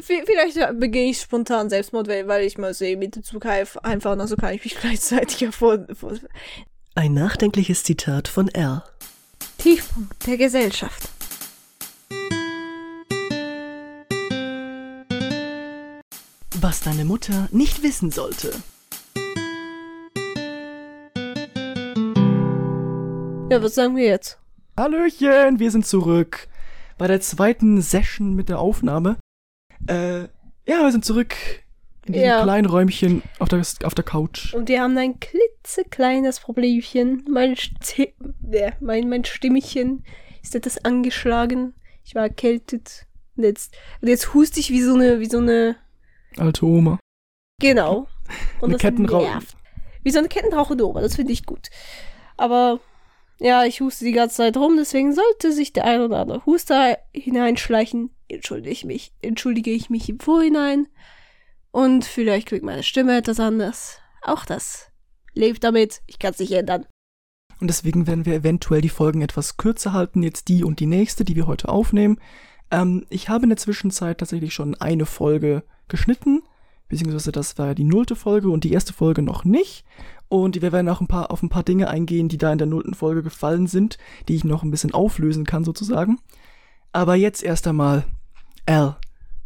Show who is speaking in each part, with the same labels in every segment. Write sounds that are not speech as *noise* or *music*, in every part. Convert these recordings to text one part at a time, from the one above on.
Speaker 1: Vielleicht begehe ich spontan Selbstmord, weil ich mal sehe, mit dem Zug einfahren, also kann ich mich *laughs* gleichzeitig hervor.
Speaker 2: Ein nachdenkliches Zitat von R.
Speaker 1: Tiefpunkt der Gesellschaft.
Speaker 2: Was deine Mutter nicht wissen sollte.
Speaker 1: Ja, was sagen wir jetzt?
Speaker 3: Hallöchen, wir sind zurück bei der zweiten Session mit der Aufnahme. Äh, ja, wir sind zurück in diesem ja. kleinen Räumchen auf der, auf der Couch.
Speaker 1: Und wir haben ein klitzekleines Problemchen. Mein, Sti äh, mein, mein Stimmchen ist etwas angeschlagen. Ich war erkältet. Und jetzt, und jetzt huste ich wie so eine, wie so eine
Speaker 3: alte Oma.
Speaker 1: Genau. *laughs*
Speaker 3: Und eine Kettenrauche.
Speaker 1: Wie so eine Kettenrauchende Oma, das finde ich gut. Aber ja, ich huste die ganze Zeit rum, deswegen sollte sich der ein oder andere Huster hineinschleichen. Entschuldige ich mich, entschuldige ich mich im Vorhinein. Und vielleicht klingt meine Stimme etwas anders. Auch das. Lebt damit, ich kann es nicht ändern.
Speaker 3: Und deswegen werden wir eventuell die Folgen etwas kürzer halten, jetzt die und die nächste, die wir heute aufnehmen. Ähm, ich habe in der Zwischenzeit tatsächlich schon eine Folge geschnitten, beziehungsweise das war die nullte Folge und die erste Folge noch nicht. Und wir werden auch ein paar, auf ein paar Dinge eingehen, die da in der nullten Folge gefallen sind, die ich noch ein bisschen auflösen kann sozusagen. Aber jetzt erst einmal, Al,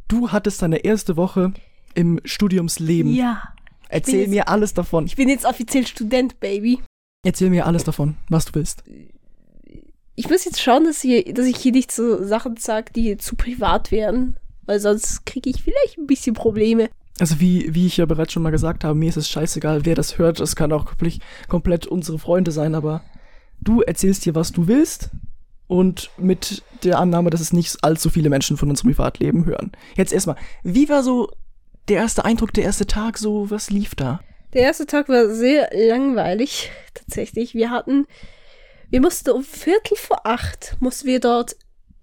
Speaker 3: du hattest deine erste Woche im Studiumsleben.
Speaker 1: Ja.
Speaker 3: Erzähl jetzt, mir alles davon.
Speaker 1: Ich bin jetzt offiziell Student, Baby.
Speaker 3: Erzähl mir alles davon, was du willst.
Speaker 1: Ich muss jetzt schauen, dass, hier, dass ich hier nicht so Sachen sage, die zu privat wären. Weil sonst kriege ich vielleicht ein bisschen Probleme.
Speaker 3: Also wie, wie ich ja bereits schon mal gesagt habe, mir ist es scheißegal, wer das hört. Das kann auch komplett, komplett unsere Freunde sein, aber du erzählst dir, was du willst. Und mit der Annahme, dass es nicht allzu viele Menschen von unserem Privatleben hören. Jetzt erstmal, wie war so der erste Eindruck, der erste Tag, so, was lief da?
Speaker 1: Der erste Tag war sehr langweilig, tatsächlich. Wir hatten, wir mussten um Viertel vor acht, mussten wir dort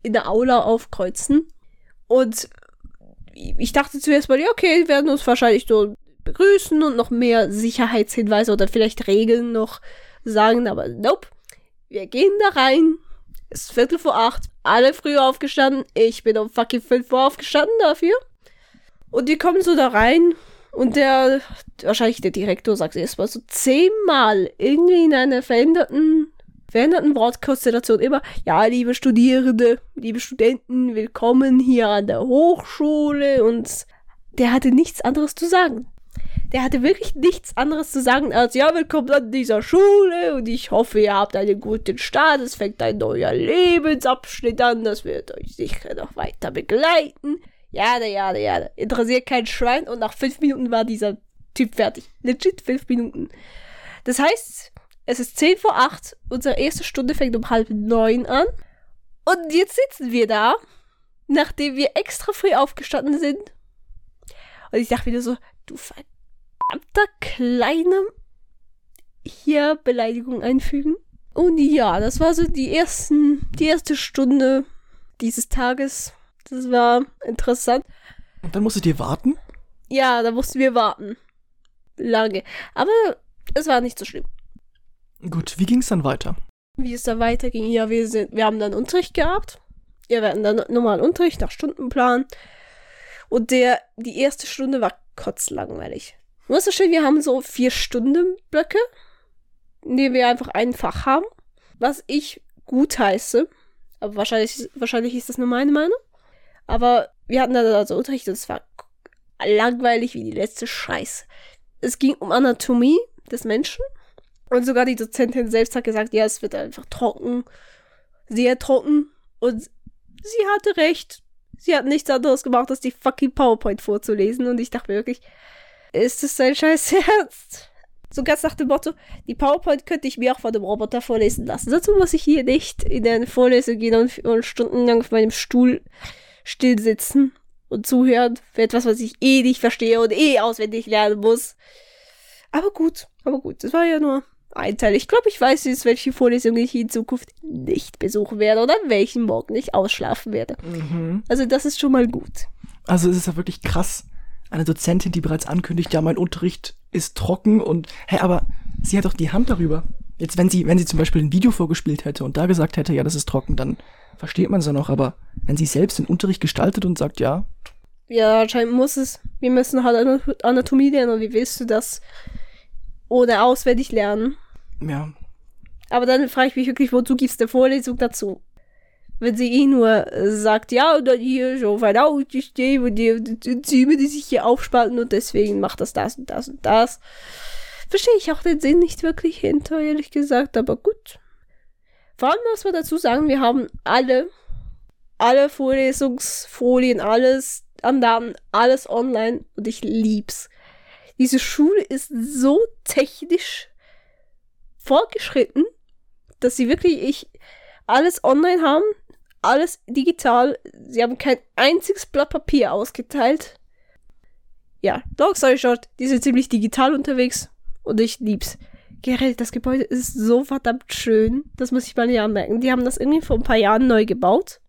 Speaker 1: in der Aula aufkreuzen. Und ich dachte zuerst mal, ja, okay, werden uns wahrscheinlich so begrüßen und noch mehr Sicherheitshinweise oder vielleicht Regeln noch sagen, aber nope. Wir gehen da rein. Es ist Viertel vor acht. Alle früher aufgestanden. Ich bin um fucking fünf vor aufgestanden dafür. Und die kommen so da rein und der, wahrscheinlich der Direktor sagt erstmal so zehnmal irgendwie in einer veränderten, veränderten Wortkonstellation immer, ja, liebe Studierende, liebe Studenten, willkommen hier an der Hochschule und der hatte nichts anderes zu sagen. Der hatte wirklich nichts anderes zu sagen als, ja, willkommen an dieser Schule und ich hoffe, ihr habt einen guten Start, es fängt ein neuer Lebensabschnitt an, das wird euch sicher noch weiter begleiten. Ja, ja, ja, interessiert kein Schwein. Und nach fünf Minuten war dieser Typ fertig. Legit fünf Minuten. Das heißt, es ist zehn vor acht. Unsere erste Stunde fängt um halb neun an. Und jetzt sitzen wir da, nachdem wir extra früh aufgestanden sind. Und ich dachte wieder so, du verdammter Kleine, hier Beleidigung einfügen. Und ja, das war so die ersten, die erste Stunde dieses Tages. Das war interessant.
Speaker 3: Und dann musstet ihr warten?
Speaker 1: Ja, da mussten wir warten. Lange. Aber es war nicht so schlimm.
Speaker 3: Gut, wie ging es dann weiter?
Speaker 1: Wie es dann weiterging, ja, wir sind, wir haben dann Unterricht gehabt. Ja, wir hatten dann normal Unterricht nach Stundenplan. Und der, die erste Stunde war kotzlangweilig. Ist so schön, wir haben so vier Stunden Blöcke, in denen wir einfach ein Fach haben, was ich gut heiße. Aber wahrscheinlich, wahrscheinlich ist das nur meine Meinung. Aber wir hatten da also Unterricht und es war langweilig wie die letzte Scheiße. Es ging um Anatomie des Menschen. Und sogar die Dozentin selbst hat gesagt, ja, es wird einfach trocken. Sehr trocken. Und sie hatte recht. Sie hat nichts anderes gemacht, als die fucking PowerPoint vorzulesen. Und ich dachte mir wirklich, ist das sein scheiß Ernst? So ganz nach dem Motto, die PowerPoint könnte ich mir auch von dem Roboter vorlesen lassen. Dazu muss ich hier nicht in eine Vorlesung gehen und, und stundenlang auf meinem Stuhl still sitzen und zuhören für etwas, was ich eh nicht verstehe und eh auswendig lernen muss. Aber gut, aber gut, das war ja nur ein Teil. Ich glaube, ich weiß jetzt, welche Vorlesung ich in Zukunft nicht besuchen werde oder welchen morgen ich ausschlafen werde. Mhm. Also das ist schon mal gut.
Speaker 3: Also es ist ja wirklich krass. Eine Dozentin, die bereits ankündigt, ja, mein Unterricht ist trocken und, hey, aber sie hat doch die Hand darüber. Jetzt, wenn sie, wenn sie zum Beispiel ein Video vorgespielt hätte und da gesagt hätte, ja, das ist trocken, dann versteht man es ja noch, aber wenn sie selbst den Unterricht gestaltet und sagt, ja.
Speaker 1: Ja, anscheinend muss es. Wir müssen halt Ana- Anatomie lernen. Und wie willst du das ohne auswendig lernen?
Speaker 3: Ja.
Speaker 1: Aber dann frage ich mich wirklich, wozu gibt's eine Vorlesung dazu? Wenn sie eh nur äh, sagt, ja, und dann hier ist auf ein Autosystem und die, Enzyme, die sich hier aufspalten und deswegen macht das das und das und das. Verstehe ich auch den Sinn nicht wirklich hinter, ehrlich gesagt, aber gut. Vor allem muss man dazu sagen, wir haben alle, alle Vorlesungsfolien, alles an Daten, alles online und ich lieb's. Diese Schule ist so technisch fortgeschritten, dass sie wirklich ich alles online haben, alles digital. Sie haben kein einziges Blatt Papier ausgeteilt. Ja, long story short, die sind ziemlich digital unterwegs und ich lieb's. Generell, das Gebäude ist so verdammt schön. Das muss ich mal hier anmerken. Die haben das irgendwie vor ein paar Jahren neu gebaut.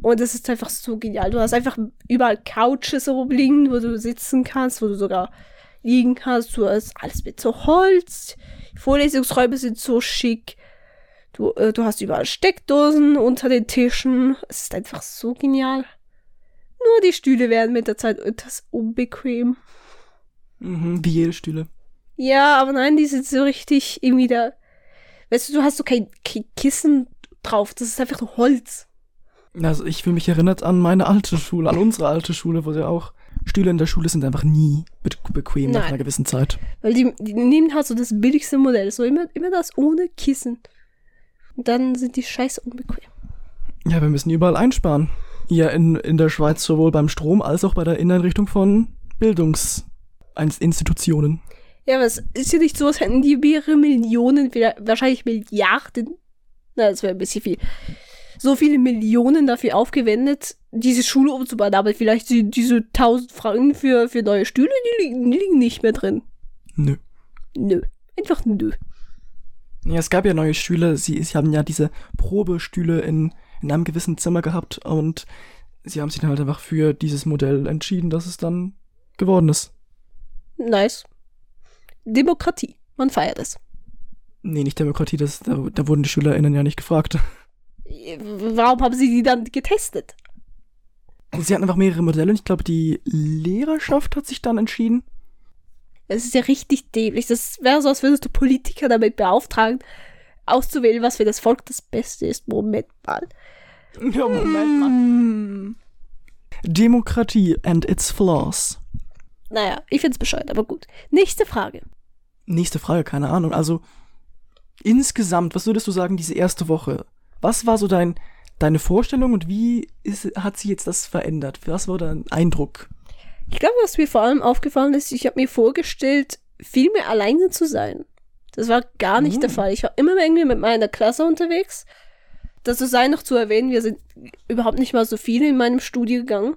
Speaker 1: Und es ist einfach so genial. Du hast einfach überall Couches rumliegen, wo du sitzen kannst, wo du sogar liegen kannst. Du hast alles mit so Holz. Die Vorlesungsräume sind so schick. Du, äh, du hast überall Steckdosen unter den Tischen. Es ist einfach so genial. Nur die Stühle werden mit der Zeit etwas unbequem.
Speaker 3: Mhm, wie jede Stühle.
Speaker 1: Ja, aber nein, die sind so richtig irgendwie da. Weißt du, du hast so kein, kein Kissen drauf. Das ist einfach nur Holz.
Speaker 3: Also ich fühle mich erinnert an meine alte Schule, an unsere alte Schule, wo ja auch Stühle in der Schule sind einfach nie be bequem nach
Speaker 1: Nein.
Speaker 3: einer gewissen Zeit.
Speaker 1: Weil die, die nehmen halt so das billigste Modell. So immer, immer das ohne Kissen. Dann sind die scheiße unbequem.
Speaker 3: Ja, wir müssen überall einsparen. Hier in, in der Schweiz sowohl beim Strom als auch bei der Innenrichtung von Bildungsinstitutionen.
Speaker 1: Ja, aber es ist ja nicht so, als hätten die mehrere Millionen, wahrscheinlich Milliarden, na, das wäre ein bisschen viel, so viele Millionen dafür aufgewendet, diese Schule umzubauen. Aber vielleicht die, diese 1000 Franken für, für neue Stühle, die liegen, die liegen nicht mehr drin.
Speaker 3: Nö.
Speaker 1: Nö. Einfach nö.
Speaker 3: Ja, es gab ja neue Stühle. Sie, sie haben ja diese Probestühle in, in einem gewissen Zimmer gehabt und sie haben sich dann halt einfach für dieses Modell entschieden, dass es dann geworden ist.
Speaker 1: Nice. Demokratie. Man feiert es.
Speaker 3: Nee, nicht Demokratie, das, da, da wurden die SchülerInnen ja nicht gefragt. *laughs*
Speaker 1: Warum haben sie die dann getestet?
Speaker 3: Sie hatten einfach mehrere Modelle und ich glaube, die Lehrerschaft hat sich dann entschieden.
Speaker 1: Es ist ja richtig dämlich. Das wäre so, als würdest du Politiker damit beauftragen, auszuwählen, was für das Volk das Beste ist. Moment mal.
Speaker 3: Ja, Moment mal.
Speaker 1: Hm.
Speaker 3: Demokratie and its flaws.
Speaker 1: Naja, ich find's bescheuert, aber gut. Nächste Frage.
Speaker 3: Nächste Frage, keine Ahnung. Also, insgesamt, was würdest du sagen, diese erste Woche? Was war so dein, deine Vorstellung und wie ist, hat sich jetzt das verändert? Was war dein Eindruck?
Speaker 1: Ich glaube, was mir vor allem aufgefallen ist, ich habe mir vorgestellt, viel mehr alleine zu sein. Das war gar nicht der
Speaker 3: Mhm.
Speaker 1: Fall. Ich war immer irgendwie mit meiner Klasse unterwegs. Dazu sei noch zu erwähnen, wir sind überhaupt nicht mal so viele in meinem Studiengang.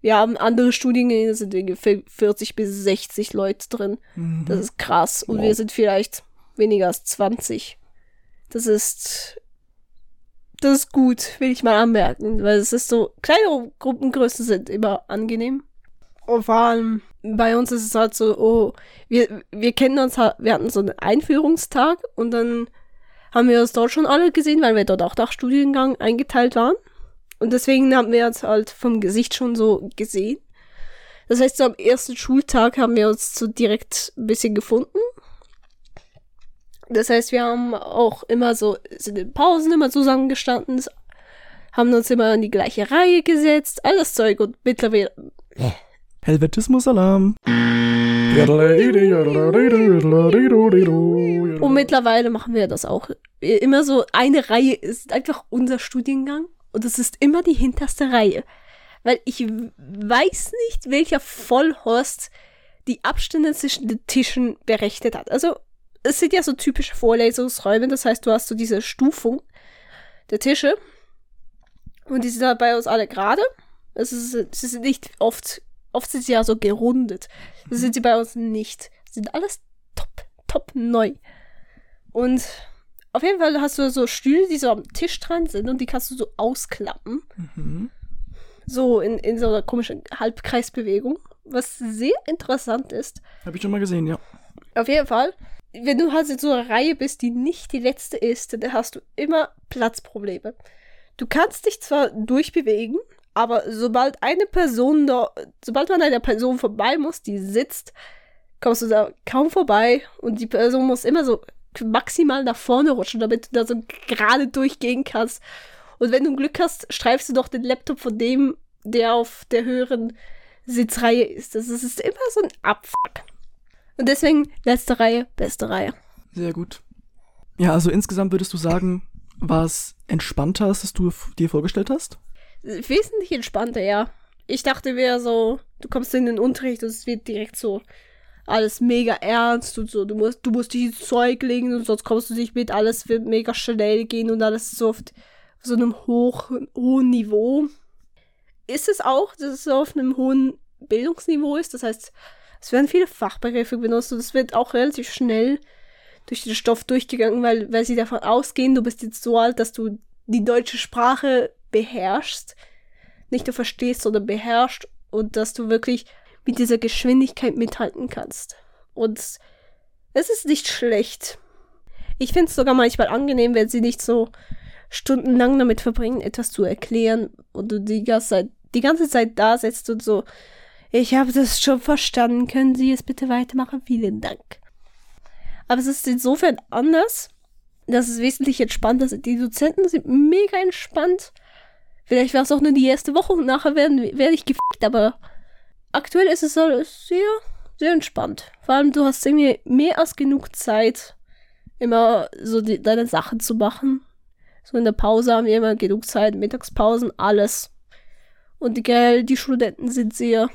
Speaker 1: Wir haben andere Studiengänge, da sind ungefähr 40 bis 60 Leute drin. Das ist krass. Und
Speaker 3: Wow.
Speaker 1: wir sind vielleicht weniger als 20. Das ist. Das ist gut, will ich mal anmerken, weil es ist so, kleine Gruppengrößen sind immer angenehm. Und vor allem bei uns ist es halt so, oh, wir, wir kennen uns wir hatten so einen Einführungstag und dann haben wir uns dort schon alle gesehen, weil wir dort auch nach Studiengang eingeteilt waren. Und deswegen haben wir uns halt vom Gesicht schon so gesehen. Das heißt, so am ersten Schultag haben wir uns so direkt ein bisschen gefunden. Das heißt, wir haben auch immer so, sind in Pausen immer zusammengestanden, haben uns immer in die gleiche Reihe gesetzt, alles Zeug und mittlerweile,
Speaker 3: Helvetismus-Alarm.
Speaker 1: und mittlerweile machen wir das auch. Immer so, eine Reihe ist einfach unser Studiengang und es ist immer die hinterste Reihe. Weil ich weiß nicht, welcher Vollhorst die Abstände zwischen den Tischen berechnet hat. Also, es sind ja so typische Vorlesungsräume, das heißt, du hast so diese Stufung der Tische und die sind halt bei uns alle gerade. Ist, sie sind nicht oft, oft sind sie ja so gerundet. Das sind sie bei uns nicht. Sie sind alles top, top neu. Und auf jeden Fall hast du so Stühle, die so am Tisch dran sind und die kannst du so ausklappen.
Speaker 3: Mhm.
Speaker 1: So in, in so einer komischen Halbkreisbewegung. Was sehr interessant ist.
Speaker 3: Hab ich schon mal gesehen, ja.
Speaker 1: Auf jeden Fall, wenn du halt in so einer Reihe bist, die nicht die letzte ist, dann hast du immer Platzprobleme. Du kannst dich zwar durchbewegen, Aber sobald eine Person da, sobald man an einer Person vorbei muss, die sitzt, kommst du da kaum vorbei und die Person muss immer so maximal nach vorne rutschen, damit du da so gerade durchgehen kannst. Und wenn du Glück hast, streifst du doch den Laptop von dem, der auf der höheren Sitzreihe ist, das ist immer so ein Abfuck. Und deswegen letzte Reihe, beste Reihe.
Speaker 3: Sehr gut. Ja, also insgesamt würdest du sagen, war es entspannter, als du dir vorgestellt hast?
Speaker 1: Wesentlich entspannter, ja. Ich dachte, wäre so, du kommst in den Unterricht und es wird direkt so alles mega ernst und so. Du musst, du musst dich ins Zeug legen und sonst kommst du nicht mit. Alles wird mega schnell gehen und alles so auf so einem hoch, hohen Niveau. Ist es auch, dass es auf einem hohen Bildungsniveau ist. Das heißt, es werden viele Fachbegriffe benutzt und es wird auch relativ schnell durch den Stoff durchgegangen, weil, weil sie davon ausgehen, du bist jetzt so alt, dass du die deutsche Sprache beherrschst. Nicht nur verstehst, sondern beherrschst und dass du wirklich mit dieser Geschwindigkeit mithalten kannst. Und es ist nicht schlecht. Ich finde es sogar manchmal angenehm, wenn sie nicht so stundenlang damit verbringen, etwas zu erklären und du die ganze Zeit, die ganze Zeit da sitzt und so, ich habe das schon verstanden, können Sie es bitte weitermachen? Vielen Dank. Aber es ist insofern anders, dass es wesentlich entspannter ist. Die Dozenten sind mega entspannt. Vielleicht war es auch nur die erste Woche und nachher werde ich gefickt, aber aktuell ist es sehr, sehr entspannt. Vor allem, du hast irgendwie mehr als genug Zeit, immer so die, deine Sachen zu machen. So in der Pause haben wir immer genug Zeit, Mittagspausen, alles. Und die, die Studenten sind sehr,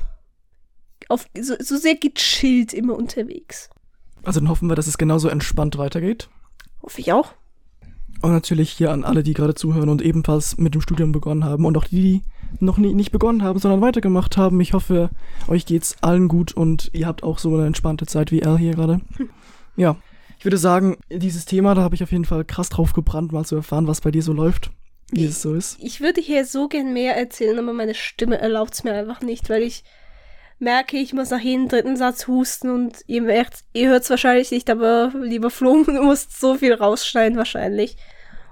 Speaker 1: auf, so, so sehr gechillt immer unterwegs.
Speaker 3: Also dann hoffen wir, dass es genauso entspannt weitergeht.
Speaker 1: Hoffe ich auch.
Speaker 3: Und natürlich hier an alle, die gerade zuhören und ebenfalls mit dem Studium begonnen haben und auch die, die noch nie, nicht begonnen haben, sondern weitergemacht haben. Ich hoffe, euch geht's allen gut und ihr habt auch so eine entspannte Zeit wie er hier gerade. *laughs* Ja, ich würde sagen, dieses Thema, da habe ich auf jeden Fall krass drauf gebrannt, mal zu erfahren, was bei dir so läuft, wie ich, es so ist.
Speaker 1: Ich würde hier so gern mehr erzählen, aber meine Stimme erlaubt es mir einfach nicht, weil ich merke, ich muss nach jedem dritten Satz husten und ihr merkt, ihr hört es wahrscheinlich nicht, aber lieber Flo, *laughs* du musst so viel rausschneiden wahrscheinlich.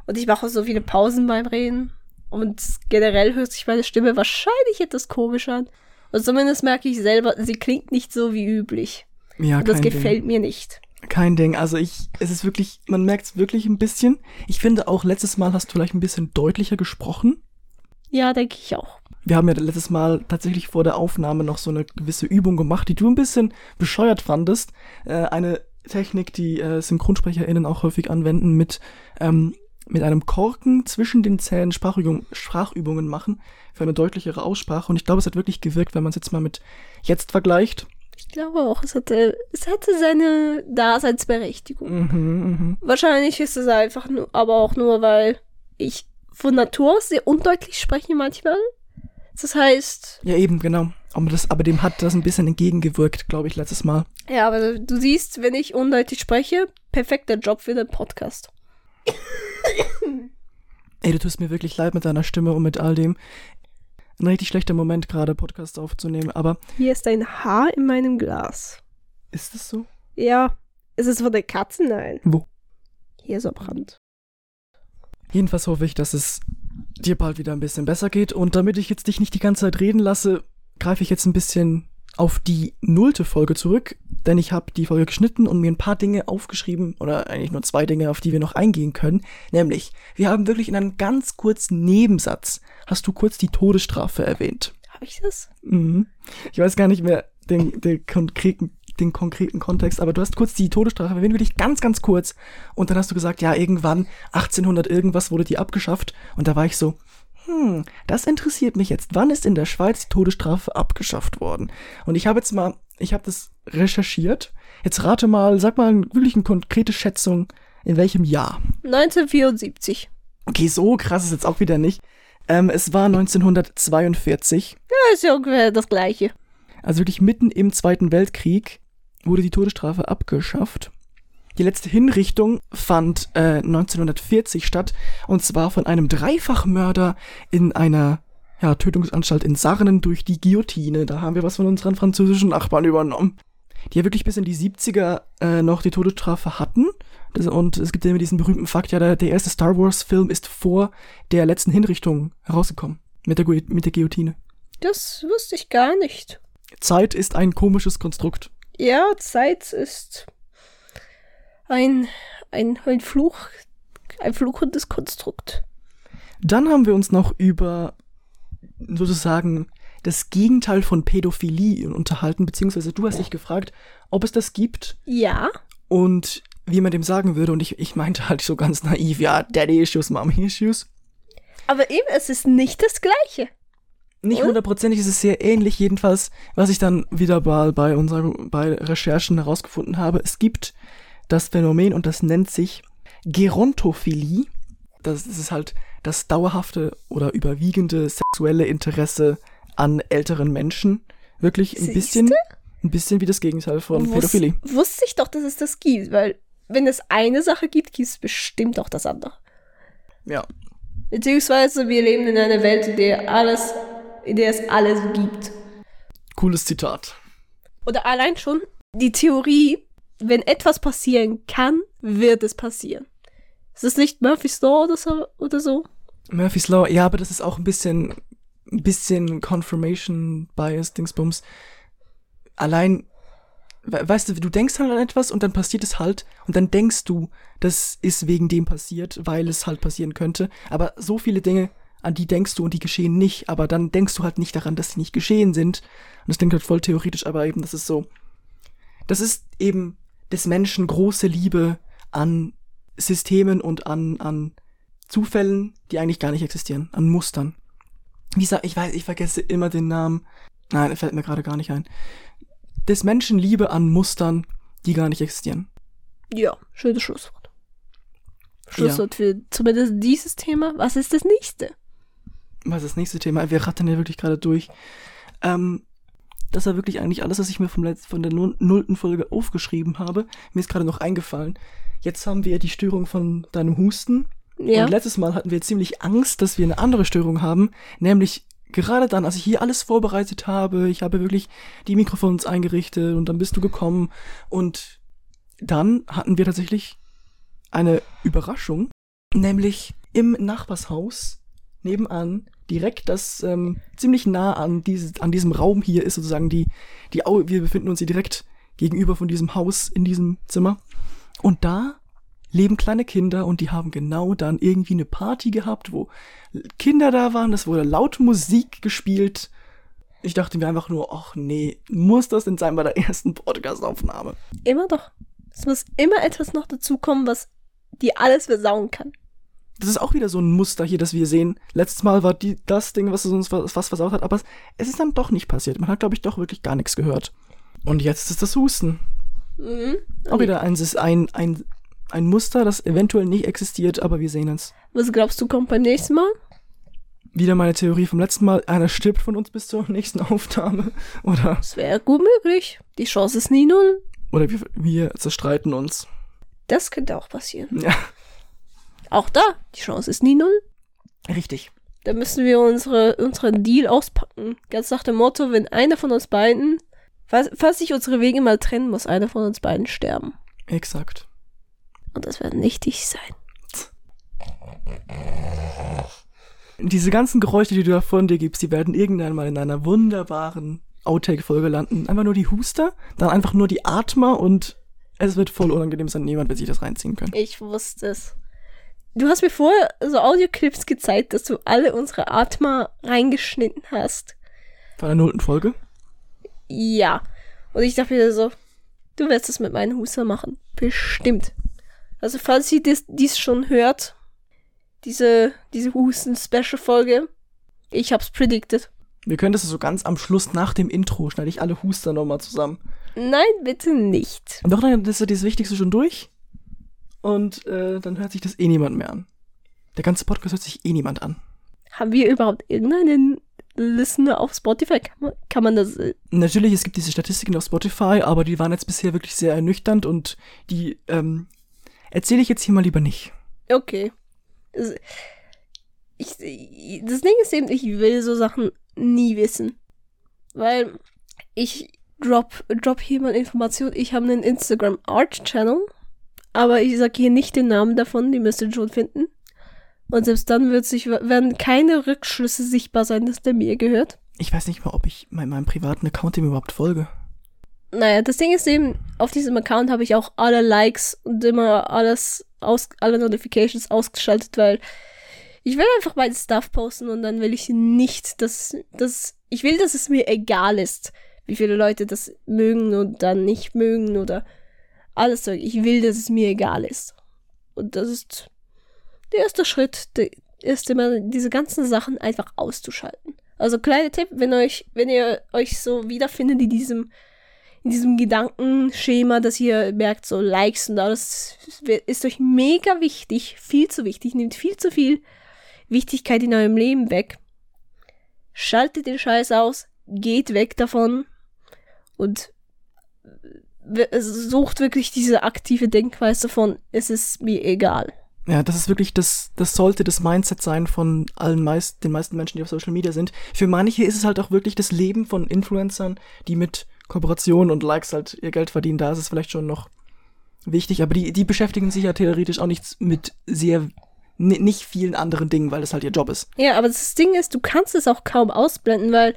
Speaker 1: Und ich mache so viele Pausen beim Reden. Und generell hört sich meine Stimme wahrscheinlich etwas komisch an. Und zumindest merke ich selber, sie klingt nicht so wie üblich. Ja, und das gefällt Ding. mir nicht.
Speaker 3: Kein Ding. Also ich, es ist wirklich, man merkt es wirklich ein bisschen. Ich finde auch, letztes Mal hast du vielleicht ein bisschen deutlicher gesprochen.
Speaker 1: Ja, denke ich auch.
Speaker 3: Wir haben ja letztes Mal tatsächlich vor der Aufnahme noch so eine gewisse Übung gemacht, die du ein bisschen bescheuert fandest. Äh, eine Technik, die äh, SynchronsprecherInnen auch häufig anwenden, mit, ähm, mit einem Korken zwischen den Zähnen Sprachübung, Sprachübungen machen für eine deutlichere Aussprache. Und ich glaube, es hat wirklich gewirkt, wenn man es jetzt mal mit jetzt vergleicht.
Speaker 1: Ich glaube auch, es hatte, es hatte seine Daseinsberechtigung. Mhm, mh. Wahrscheinlich ist es einfach nur, aber auch nur, weil ich von Natur aus sehr undeutlich spreche manchmal. Das heißt.
Speaker 3: Ja, eben, genau. Aber, das, aber dem hat das ein bisschen entgegengewirkt, glaube ich, letztes Mal.
Speaker 1: Ja, aber du siehst, wenn ich undeutlich spreche, perfekter Job für den Podcast.
Speaker 3: Ey, du tust mir wirklich leid mit deiner Stimme und mit all dem. Ein richtig schlechter Moment gerade, Podcast aufzunehmen, aber.
Speaker 1: Hier ist ein Haar in meinem Glas.
Speaker 3: Ist das so?
Speaker 1: Ja. Ist es von der Katze? Nein.
Speaker 3: Wo?
Speaker 1: Hier ist er Brand.
Speaker 3: Jedenfalls hoffe ich, dass es dir bald wieder ein bisschen besser geht. Und damit ich jetzt dich nicht die ganze Zeit reden lasse, greife ich jetzt ein bisschen auf die nullte Folge zurück, denn ich habe die Folge geschnitten und mir ein paar Dinge aufgeschrieben, oder eigentlich nur zwei Dinge, auf die wir noch eingehen können. Nämlich, wir haben wirklich in einem ganz kurzen Nebensatz, hast du kurz die Todesstrafe erwähnt.
Speaker 1: Habe ich das?
Speaker 3: Mhm. Ich weiß gar nicht mehr den, den konkreten den konkreten Kontext, aber du hast kurz die Todesstrafe erwähnt, wirklich ganz, ganz kurz. Und dann hast du gesagt, ja, irgendwann, 1800 irgendwas wurde die abgeschafft. Und da war ich so, hm, das interessiert mich jetzt. Wann ist in der Schweiz die Todesstrafe abgeschafft worden? Und ich habe jetzt mal, ich habe das recherchiert. Jetzt rate mal, sag mal wirklich eine konkrete Schätzung, in welchem Jahr?
Speaker 1: 1974.
Speaker 3: Okay, so krass ist jetzt auch wieder nicht. Ähm, es war 1942.
Speaker 1: Ja, ist ja ungefähr das gleiche.
Speaker 3: Also wirklich mitten im Zweiten Weltkrieg wurde die Todesstrafe abgeschafft. Die letzte Hinrichtung fand äh, 1940 statt und zwar von einem Dreifachmörder in einer ja, Tötungsanstalt in Sarnen durch die Guillotine. Da haben wir was von unseren französischen Nachbarn übernommen. Die ja wirklich bis in die 70er äh, noch die Todesstrafe hatten. Das, und es gibt ja immer diesen berühmten Fakt, ja, der, der erste Star Wars-Film ist vor der letzten Hinrichtung herausgekommen. Mit der, mit der Guillotine.
Speaker 1: Das wusste ich gar nicht.
Speaker 3: Zeit ist ein komisches Konstrukt.
Speaker 1: Ja, Zeit ist ein, ein, ein Fluch, ein fluchendes Konstrukt.
Speaker 3: Dann haben wir uns noch über sozusagen das Gegenteil von Pädophilie unterhalten, beziehungsweise du hast dich gefragt, ob es das gibt
Speaker 1: Ja,
Speaker 3: und wie man dem sagen würde. Und ich, ich meinte halt so ganz naiv, ja, Daddy-Issues, Mommy-Issues.
Speaker 1: aber eben, es ist nicht das Gleiche.
Speaker 3: Nicht hundertprozentig, es ist sehr ähnlich. Jedenfalls, was ich dann wieder bei, bei unseren bei Recherchen herausgefunden habe, es gibt das Phänomen und das nennt sich Gerontophilie. Das, ist halt das dauerhafte oder überwiegende sexuelle Interesse an älteren Menschen. Wirklich ein
Speaker 1: Siehste?
Speaker 3: bisschen, ein bisschen wie das Gegenteil von
Speaker 1: Wus-
Speaker 3: Pädophilie.
Speaker 1: Wusste ich doch, dass es das gibt, weil wenn es eine Sache gibt, gibt es bestimmt auch das andere.
Speaker 3: Ja.
Speaker 1: Beziehungsweise wir leben in einer Welt, in der alles, in der es alles gibt.
Speaker 3: Cooles Zitat.
Speaker 1: Oder allein schon die Theorie, wenn etwas passieren kann, wird es passieren. Ist das nicht Murphy's Law oder so?
Speaker 3: Murphy's Law, ja, aber das ist auch ein bisschen, ein bisschen Confirmation Bias, Dingsbums. Allein, we weißt du, du denkst halt an etwas und dann passiert es halt und dann denkst du, das ist wegen dem passiert, weil es halt passieren könnte. Aber so viele Dinge, an die denkst du und die geschehen nicht, aber dann denkst du halt nicht daran, dass sie nicht geschehen sind. Und das klingt halt voll theoretisch, aber eben, das ist so, das ist eben des Menschen große Liebe an Systemen und an, an Zufällen, die eigentlich gar nicht existieren, an Mustern. Wie sag, ich weiß, ich vergesse immer den Namen. Nein, er fällt mir gerade gar nicht ein. Des Menschen Liebe an Mustern, die gar nicht existieren.
Speaker 1: Ja, schönes Schlusswort. Schlusswort für zumindest dieses Thema. Was ist das nächste?
Speaker 3: Was ist das nächste Thema? Wir rattern ja wirklich gerade durch. Ähm, das war wirklich eigentlich alles, was ich mir vom Letz von der null- nullten Folge aufgeschrieben habe. Mir ist gerade noch eingefallen. Jetzt haben wir die Störung von deinem Husten.
Speaker 1: Ja.
Speaker 3: Und letztes Mal hatten wir ziemlich Angst, dass wir eine andere Störung haben, nämlich gerade dann, als ich hier alles vorbereitet habe, ich habe wirklich die Mikrofons eingerichtet und dann bist du gekommen und dann hatten wir tatsächlich eine Überraschung, nämlich im Nachbarshaus nebenan, direkt das ähm, ziemlich nah an, dieses, an diesem Raum hier ist sozusagen die, die Au wir befinden uns hier direkt gegenüber von diesem Haus in diesem Zimmer und da leben kleine Kinder und die haben genau dann irgendwie eine Party gehabt, wo Kinder da waren, es wurde laut Musik gespielt. Ich dachte mir einfach nur, ach nee, muss das denn sein bei der ersten Podcast-Aufnahme?
Speaker 1: Immer doch. Es muss immer etwas noch dazukommen, was dir alles versauen kann.
Speaker 3: Das ist auch wieder so ein Muster hier, das wir sehen. Letztes Mal war die, das Ding, was uns was, was versaut hat, aber es, es ist dann doch nicht passiert. Man hat, glaube ich, doch wirklich gar nichts gehört. Und jetzt ist das Husten.
Speaker 1: Mhm.
Speaker 3: Auch wieder ein, ein, ein, ein Muster, das eventuell nicht existiert, aber wir sehen es.
Speaker 1: Was glaubst du, kommt beim nächsten Mal?
Speaker 3: Wieder meine Theorie vom letzten Mal, einer stirbt von uns bis zur nächsten Aufnahme. *laughs* Oder,
Speaker 1: Das wäre gut möglich. Die Chance ist nie null.
Speaker 3: oder wir, wir zerstreiten uns.
Speaker 1: Das könnte auch passieren.
Speaker 3: Ja,
Speaker 1: Auch da, die Chance ist nie null.
Speaker 3: richtig.
Speaker 1: Da müssen wir unsere, unseren Deal auspacken. Ganz nach dem Motto, wenn einer von uns beiden, falls, falls sich unsere Wege mal trennen, muss einer von uns beiden sterben.
Speaker 3: Exakt.
Speaker 1: Und das wird nicht ich sein.
Speaker 3: Diese ganzen Geräusche, die du da von dir gibst, die werden irgendwann mal in einer wunderbaren Outtake-Folge landen. Einfach nur die Huster, dann einfach nur die Atmer und es wird voll unangenehm sein. Niemand wird sich das reinziehen können.
Speaker 1: Ich wusste es. Du hast mir vorher so Audioclips gezeigt, dass du alle unsere Atma reingeschnitten hast.
Speaker 3: Von der nullten Folge.
Speaker 1: Ja. Und ich dachte mir so, du wirst es mit meinen Huster machen. Bestimmt. Also falls ihr dies, dies schon hört, diese, diese Husten-Special-Folge, ich hab's predicted.
Speaker 3: Wir können das so ganz am Schluss nach dem Intro, schneide ich alle Huster nochmal zusammen.
Speaker 1: Nein, bitte nicht.
Speaker 3: Doch, nein, das ist das Wichtigste schon durch. Und äh, dann hört sich das eh niemand mehr an. Der ganze Podcast hört sich eh niemand an.
Speaker 1: Haben wir überhaupt irgendeinen Listener auf Spotify? Kann man, kann man das. äh,
Speaker 3: Natürlich, es gibt diese Statistiken auf Spotify, aber die waren jetzt bisher wirklich sehr ernüchternd und die ähm, erzähle ich jetzt hier mal lieber nicht.
Speaker 1: Okay. Ich, das Ding ist eben, ich will so Sachen nie wissen. Weil ich drop, drop hier mal Informationen. Ich habe einen Instagram Art Channel. Aber ich sage hier nicht den Namen davon, die müsst ihr schon finden. Und selbst dann wird sich, werden keine Rückschlüsse sichtbar sein, dass der mir gehört.
Speaker 3: Ich weiß nicht mal, ob ich mein, meinem privaten Account dem überhaupt folge.
Speaker 1: Naja, das Ding ist eben, auf diesem Account habe ich auch alle Likes und immer alles aus, alle Notifications ausgeschaltet, weil ich will einfach meinen Stuff posten und dann will ich nicht, dass, dass, ich will, dass es mir egal ist, wie viele Leute das mögen und dann nicht mögen oder alles so. Ich will, dass es mir egal ist. Und das ist der erste Schritt, der ist immer, diese ganzen Sachen einfach auszuschalten. Also kleiner Tipp, wenn euch, wenn ihr euch so wiederfindet in diesem, in diesem Gedankenschema, dass ihr merkt, so Likes und alles ist euch mega wichtig, viel zu wichtig, nimmt viel zu viel Wichtigkeit in eurem Leben weg. Schaltet den Scheiß aus, geht weg davon und sucht wirklich diese aktive Denkweise von, es ist mir egal.
Speaker 3: Ja, das ist wirklich, das, das sollte das Mindset sein von allen meist, den meisten Menschen, die auf Social Media sind. Für manche ist es halt auch wirklich das Leben von Influencern, die mit Kooperationen und Likes halt ihr Geld verdienen. Da ist es vielleicht schon noch wichtig, aber die, die beschäftigen sich ja theoretisch auch nichts mit sehr, nicht vielen anderen Dingen, weil das halt ihr Job ist.
Speaker 1: Ja, aber das Ding ist, du kannst es auch kaum ausblenden, weil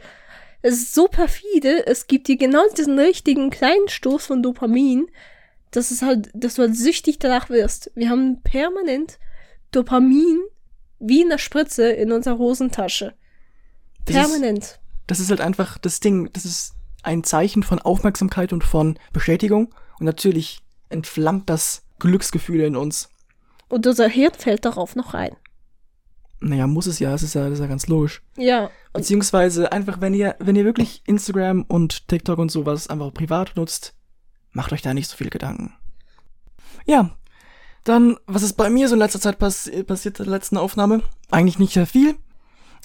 Speaker 1: es ist so perfide, es gibt dir genau diesen richtigen kleinen Stoß von Dopamin, dass es halt, dass du halt süchtig danach wirst. Wir haben permanent Dopamin wie in der Spritze in unserer Hosentasche. Permanent.
Speaker 3: Das ist, das ist halt einfach das Ding, das ist ein Zeichen von Aufmerksamkeit und von Bestätigung und natürlich entflammt das Glücksgefühle in uns.
Speaker 1: Und unser Hirn fällt darauf noch rein.
Speaker 3: Naja, muss es ja, das ist ja, das ist ja ganz logisch.
Speaker 1: Ja.
Speaker 3: Beziehungsweise einfach, wenn ihr, wenn ihr wirklich Instagram und TikTok und sowas einfach privat nutzt, macht euch da nicht so viel Gedanken. Ja, dann, was ist bei mir so in letzter Zeit pass passiert in der letzten Aufnahme? Eigentlich nicht sehr viel.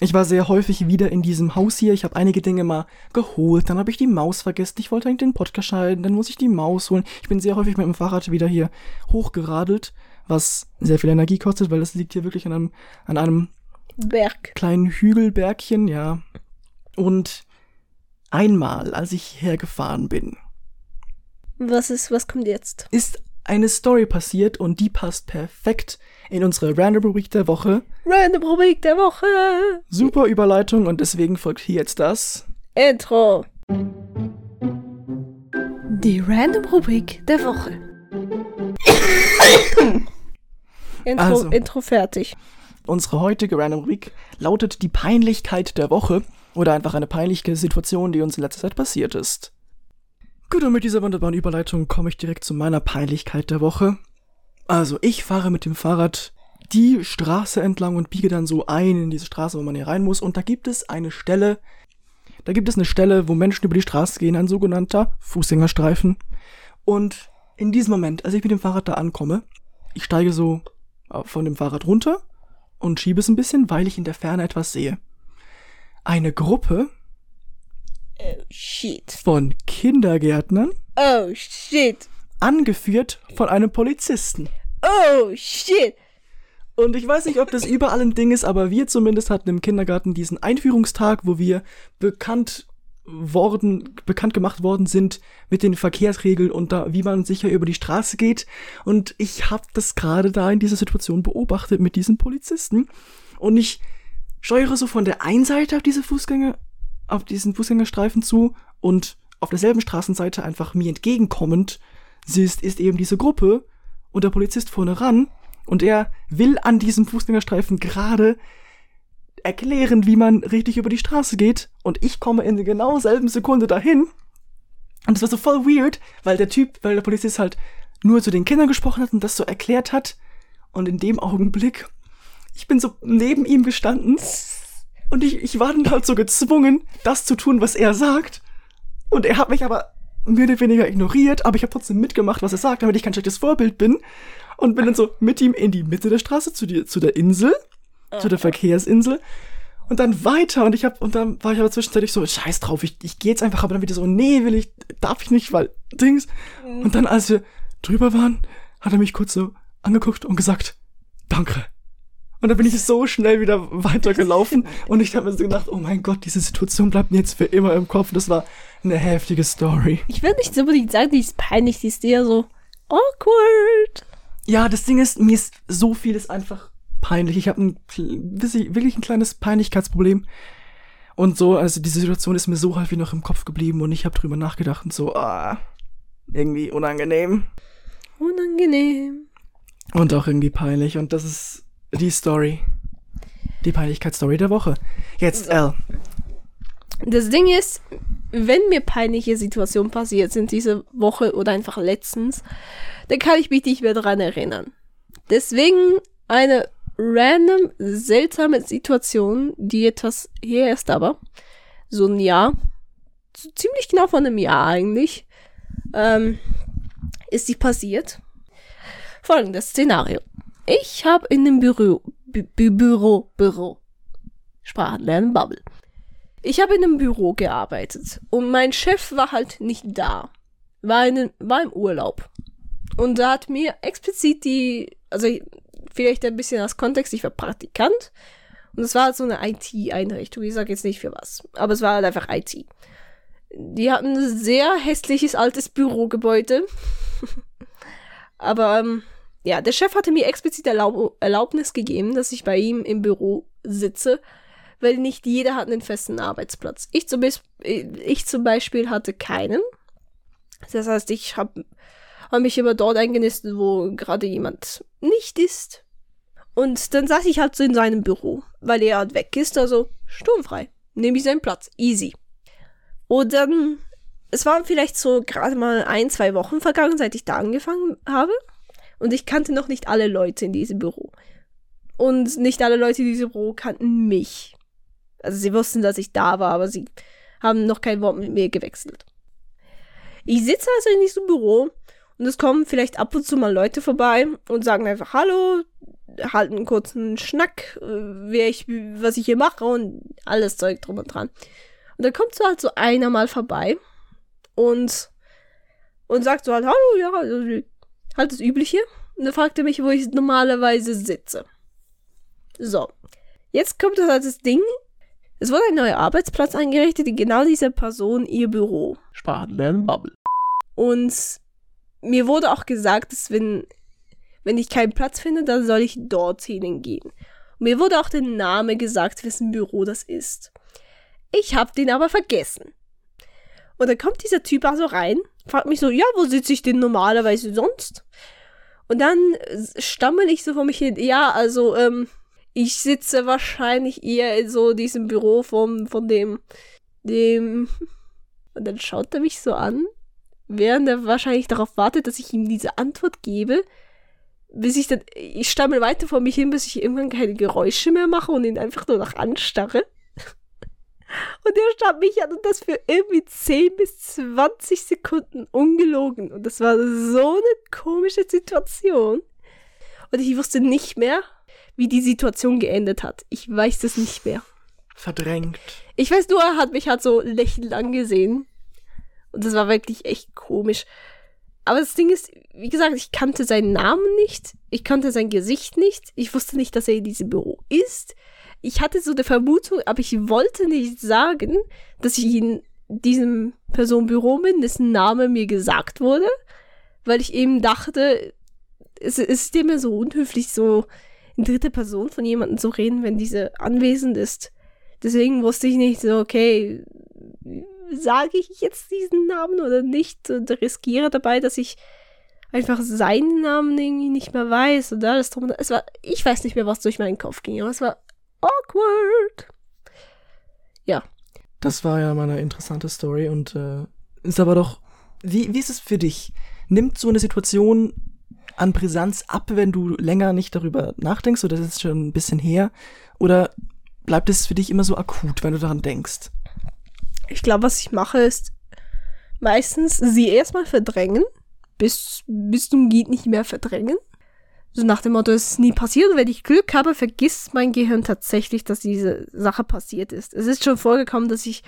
Speaker 3: Ich war sehr häufig wieder in diesem Haus hier. Ich habe einige Dinge mal geholt. Dann habe ich die Maus vergessen. Ich wollte eigentlich den Podcast schalten. Dann muss ich die Maus holen. Ich bin sehr häufig mit dem Fahrrad wieder hier hochgeradelt, was sehr viel Energie kostet, weil das liegt hier wirklich an einem, an einem
Speaker 1: Berg.
Speaker 3: kleinen Hügelbergchen, ja. Und einmal, als ich hergefahren bin,
Speaker 1: Was ist, was kommt jetzt?
Speaker 3: ist eine Story passiert und die passt perfekt in unsere Random Rubrik der Woche.
Speaker 1: Random Rubrik der Woche.
Speaker 3: Super Überleitung und deswegen folgt hier jetzt das.
Speaker 1: Intro. Die Random Rubrik der Woche. *coughs* Intro,
Speaker 3: Also.
Speaker 1: Intro fertig.
Speaker 3: Unsere heutige Random Rubrik lautet die Peinlichkeit der Woche oder einfach eine peinliche Situation, die uns in letzter Zeit passiert ist. Gut, und mit dieser wunderbaren Überleitung komme ich direkt zu meiner Peinlichkeit der Woche. Also, ich fahre mit dem Fahrrad die Straße entlang und biege dann so ein in diese Straße, wo man hier rein muss. Und da gibt es eine Stelle, da gibt es eine Stelle, wo Menschen über die Straße gehen, ein sogenannter Fußgängerstreifen. Und in diesem Moment, als ich mit dem Fahrrad da ankomme, ich steige so von dem Fahrrad runter und schiebe es ein bisschen, weil ich in der Ferne etwas sehe. Eine Gruppe
Speaker 1: Oh shit.
Speaker 3: von Kindergärtnern,
Speaker 1: Oh shit.
Speaker 3: angeführt von einem Polizisten.
Speaker 1: Oh shit.
Speaker 3: Und ich weiß nicht, ob das überall ein Ding ist, aber wir zumindest hatten im Kindergarten diesen Einführungstag, wo wir bekannt worden, bekannt gemacht worden sind mit den Verkehrsregeln und da, wie man sicher über die Straße geht. Und ich habe das gerade da in dieser Situation beobachtet mit diesen Polizisten. Und ich steuere so von der einen Seite auf diese Fußgänger, auf diesen Fußgängerstreifen zu und auf derselben Straßenseite einfach mir entgegenkommend ist, ist eben diese Gruppe und der Polizist vorne ran und er will an diesem Fußgängerstreifen gerade erklären, wie man richtig über die Straße geht. Und ich komme in genau selben Sekunde dahin. Und es war so voll weird, weil der Typ, weil der Polizist halt nur zu den Kindern gesprochen hat und das so erklärt hat. Und in dem Augenblick ich bin so neben ihm gestanden. Und ich, ich war dann halt so gezwungen, das zu tun, was er sagt. Und er hat mich aber mehr oder weniger ignoriert, aber ich habe trotzdem mitgemacht, was er sagt, damit ich kein schlechtes Vorbild bin. Und bin dann so mit ihm in die Mitte der Straße zu, die, zu der Insel, zu der Verkehrsinsel und dann weiter und ich habe und dann war ich aber zwischenzeitlich so scheiß drauf, ich, ich gehe jetzt einfach, aber dann wieder so nee, will ich, darf ich nicht, weil Dings und dann als wir drüber waren, hat er mich kurz so angeguckt und gesagt, danke. Und dann bin ich so schnell wieder weitergelaufen *laughs* und ich habe mir so gedacht, oh mein Gott, diese Situation bleibt mir jetzt für immer im Kopf. Das war eine heftige Story.
Speaker 1: Ich würde nicht unbedingt sagen, die ist peinlich, die ist eher so awkward.
Speaker 3: Ja, das Ding ist, mir ist so vieles einfach peinlich. Ich habe ein, wirklich ein kleines Peinlichkeitsproblem. Und so, also diese Situation ist mir so häufig noch im Kopf geblieben und ich habe drüber nachgedacht und so, ah, irgendwie unangenehm.
Speaker 1: Unangenehm.
Speaker 3: Und auch irgendwie peinlich. Und das ist die Story. Die Peinlichkeitsstory der Woche. Jetzt L.
Speaker 1: Das Ding ist, wenn mir peinliche Situationen passiert sind diese Woche oder einfach letztens, dann kann ich mich nicht mehr daran erinnern. Deswegen eine random seltsame Situation, die etwas her ist, aber so ein Jahr, so ziemlich genau von einem Jahr eigentlich, ähm, ist die passiert. Folgendes Szenario. Ich habe in dem Büro, Bü Büro, Büro, Sprachenlernen Bubble. Ich habe in einem Büro gearbeitet und mein Chef war halt nicht da. War, in, war im Urlaub. Und da hat mir explizit die, also vielleicht ein bisschen als Kontext, ich war Praktikant und es war halt so eine IT-Einrichtung. Ich sage jetzt nicht für was, aber es war halt einfach IT. Die hatten ein sehr hässliches altes Bürogebäude. *laughs* aber ähm, ja, der Chef hatte mir explizit Erlaub Erlaubnis gegeben, dass ich bei ihm im Büro sitze, weil nicht jeder hat einen festen Arbeitsplatz. Ich zum, ich zum Beispiel hatte keinen. Das heißt, ich habe hab mich immer dort eingenistet, wo gerade jemand nicht ist. Und dann saß ich halt so in seinem Büro, weil er halt weg ist, also sturmfrei. Nehme ich seinen Platz. Easy. Und dann, es waren vielleicht so gerade mal ein, zwei Wochen vergangen, seit ich da angefangen habe. Und ich kannte noch nicht alle Leute in diesem Büro. Und nicht alle Leute in diesem Büro kannten mich. Also sie wussten, dass ich da war, aber sie haben noch kein Wort mit mir gewechselt. Ich sitze also in diesem Büro und es kommen vielleicht ab und zu mal Leute vorbei und sagen einfach Hallo, halten einen kurzen Schnack, äh, wer ich, was ich hier mache und alles Zeug drum und dran. Und dann kommt so halt so einer mal vorbei und, und sagt so halt, hallo, ja, also halt das Übliche. Und dann fragt er mich, wo ich normalerweise sitze. So. Jetzt kommt halt das Ding. Es wurde ein neuer Arbeitsplatz eingerichtet, in genau dieser Person ihr Büro.
Speaker 3: Sprachenlernen Bubble.
Speaker 1: Und mir wurde auch gesagt, dass wenn, wenn ich keinen Platz finde, dann soll ich dorthin gehen. Und mir wurde auch der Name gesagt, wessen Büro das ist. Ich habe den aber vergessen. Und dann kommt dieser Typ also rein, fragt mich so, ja, wo sitze ich denn normalerweise sonst? Und dann stammel ich so vor mich hin, ja, also, ähm, ich sitze wahrscheinlich eher in so diesem Büro vom, von dem, dem, und dann schaut er mich so an während er wahrscheinlich darauf wartet, dass ich ihm diese Antwort gebe, bis ich dann, ich stammel weiter vor mich hin, bis ich irgendwann keine Geräusche mehr mache und ihn einfach nur noch anstarre. *laughs* Und er starrt mich an und das für irgendwie 10 bis 20 Sekunden ungelogen. Und das war so eine komische Situation. Und ich wusste nicht mehr, wie die Situation geendet hat. Ich weiß das nicht mehr.
Speaker 3: Verdrängt.
Speaker 1: Ich weiß nur, er hat mich halt so lächelnd angesehen. Und das war wirklich echt komisch. Aber das Ding ist, wie gesagt, ich kannte seinen Namen nicht, ich kannte sein Gesicht nicht, ich wusste nicht, dass er in diesem Büro ist. Ich hatte so eine Vermutung, aber ich wollte nicht sagen, dass ich in diesem Personenbüro bin, dessen Name mir gesagt wurde, weil ich eben dachte, es, es ist immer so unhöflich, so in dritter Person von jemandem zu reden, wenn diese anwesend ist. Deswegen wusste ich nicht so, okay, sage ich jetzt diesen Namen oder nicht und riskiere dabei, dass ich einfach seinen Namen irgendwie nicht mehr weiß und alles drum. Es war, ich weiß nicht mehr, was durch meinen Kopf ging, aber es war awkward. Ja.
Speaker 3: Das war ja mal eine interessante Story und äh, ist aber doch, wie, wie ist es für dich? Nimmt so eine Situation an Brisanz ab, wenn du länger nicht darüber nachdenkst oder das ist schon ein bisschen her? Oder bleibt es für dich immer so akut, wenn du daran denkst?
Speaker 1: Ich glaube, was ich mache, ist meistens sie erstmal verdrängen, bis, bis zum geht nicht mehr verdrängen. So nach dem Motto, es ist nie passiert. Und wenn ich Glück habe, vergisst mein Gehirn tatsächlich, dass diese Sache passiert ist. Es ist schon vorgekommen, dass ich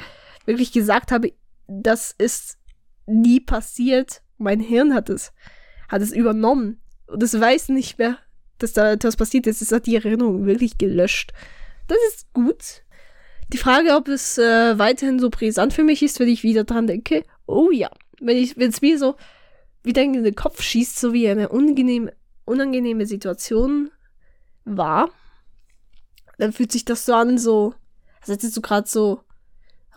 Speaker 1: wirklich gesagt habe, das ist nie passiert. Mein Hirn hat es, hat es übernommen. Und es weiß nicht mehr, dass da etwas passiert ist. Es hat die Erinnerung wirklich gelöscht. Das ist gut. Die Frage, ob es äh, weiterhin so brisant für mich ist, wenn ich wieder dran denke, oh ja. Wenn es mir so wieder in den Kopf schießt, so wie eine unangenehme, unangenehme Situation war, dann fühlt sich das so an, so, als hättest du gerade so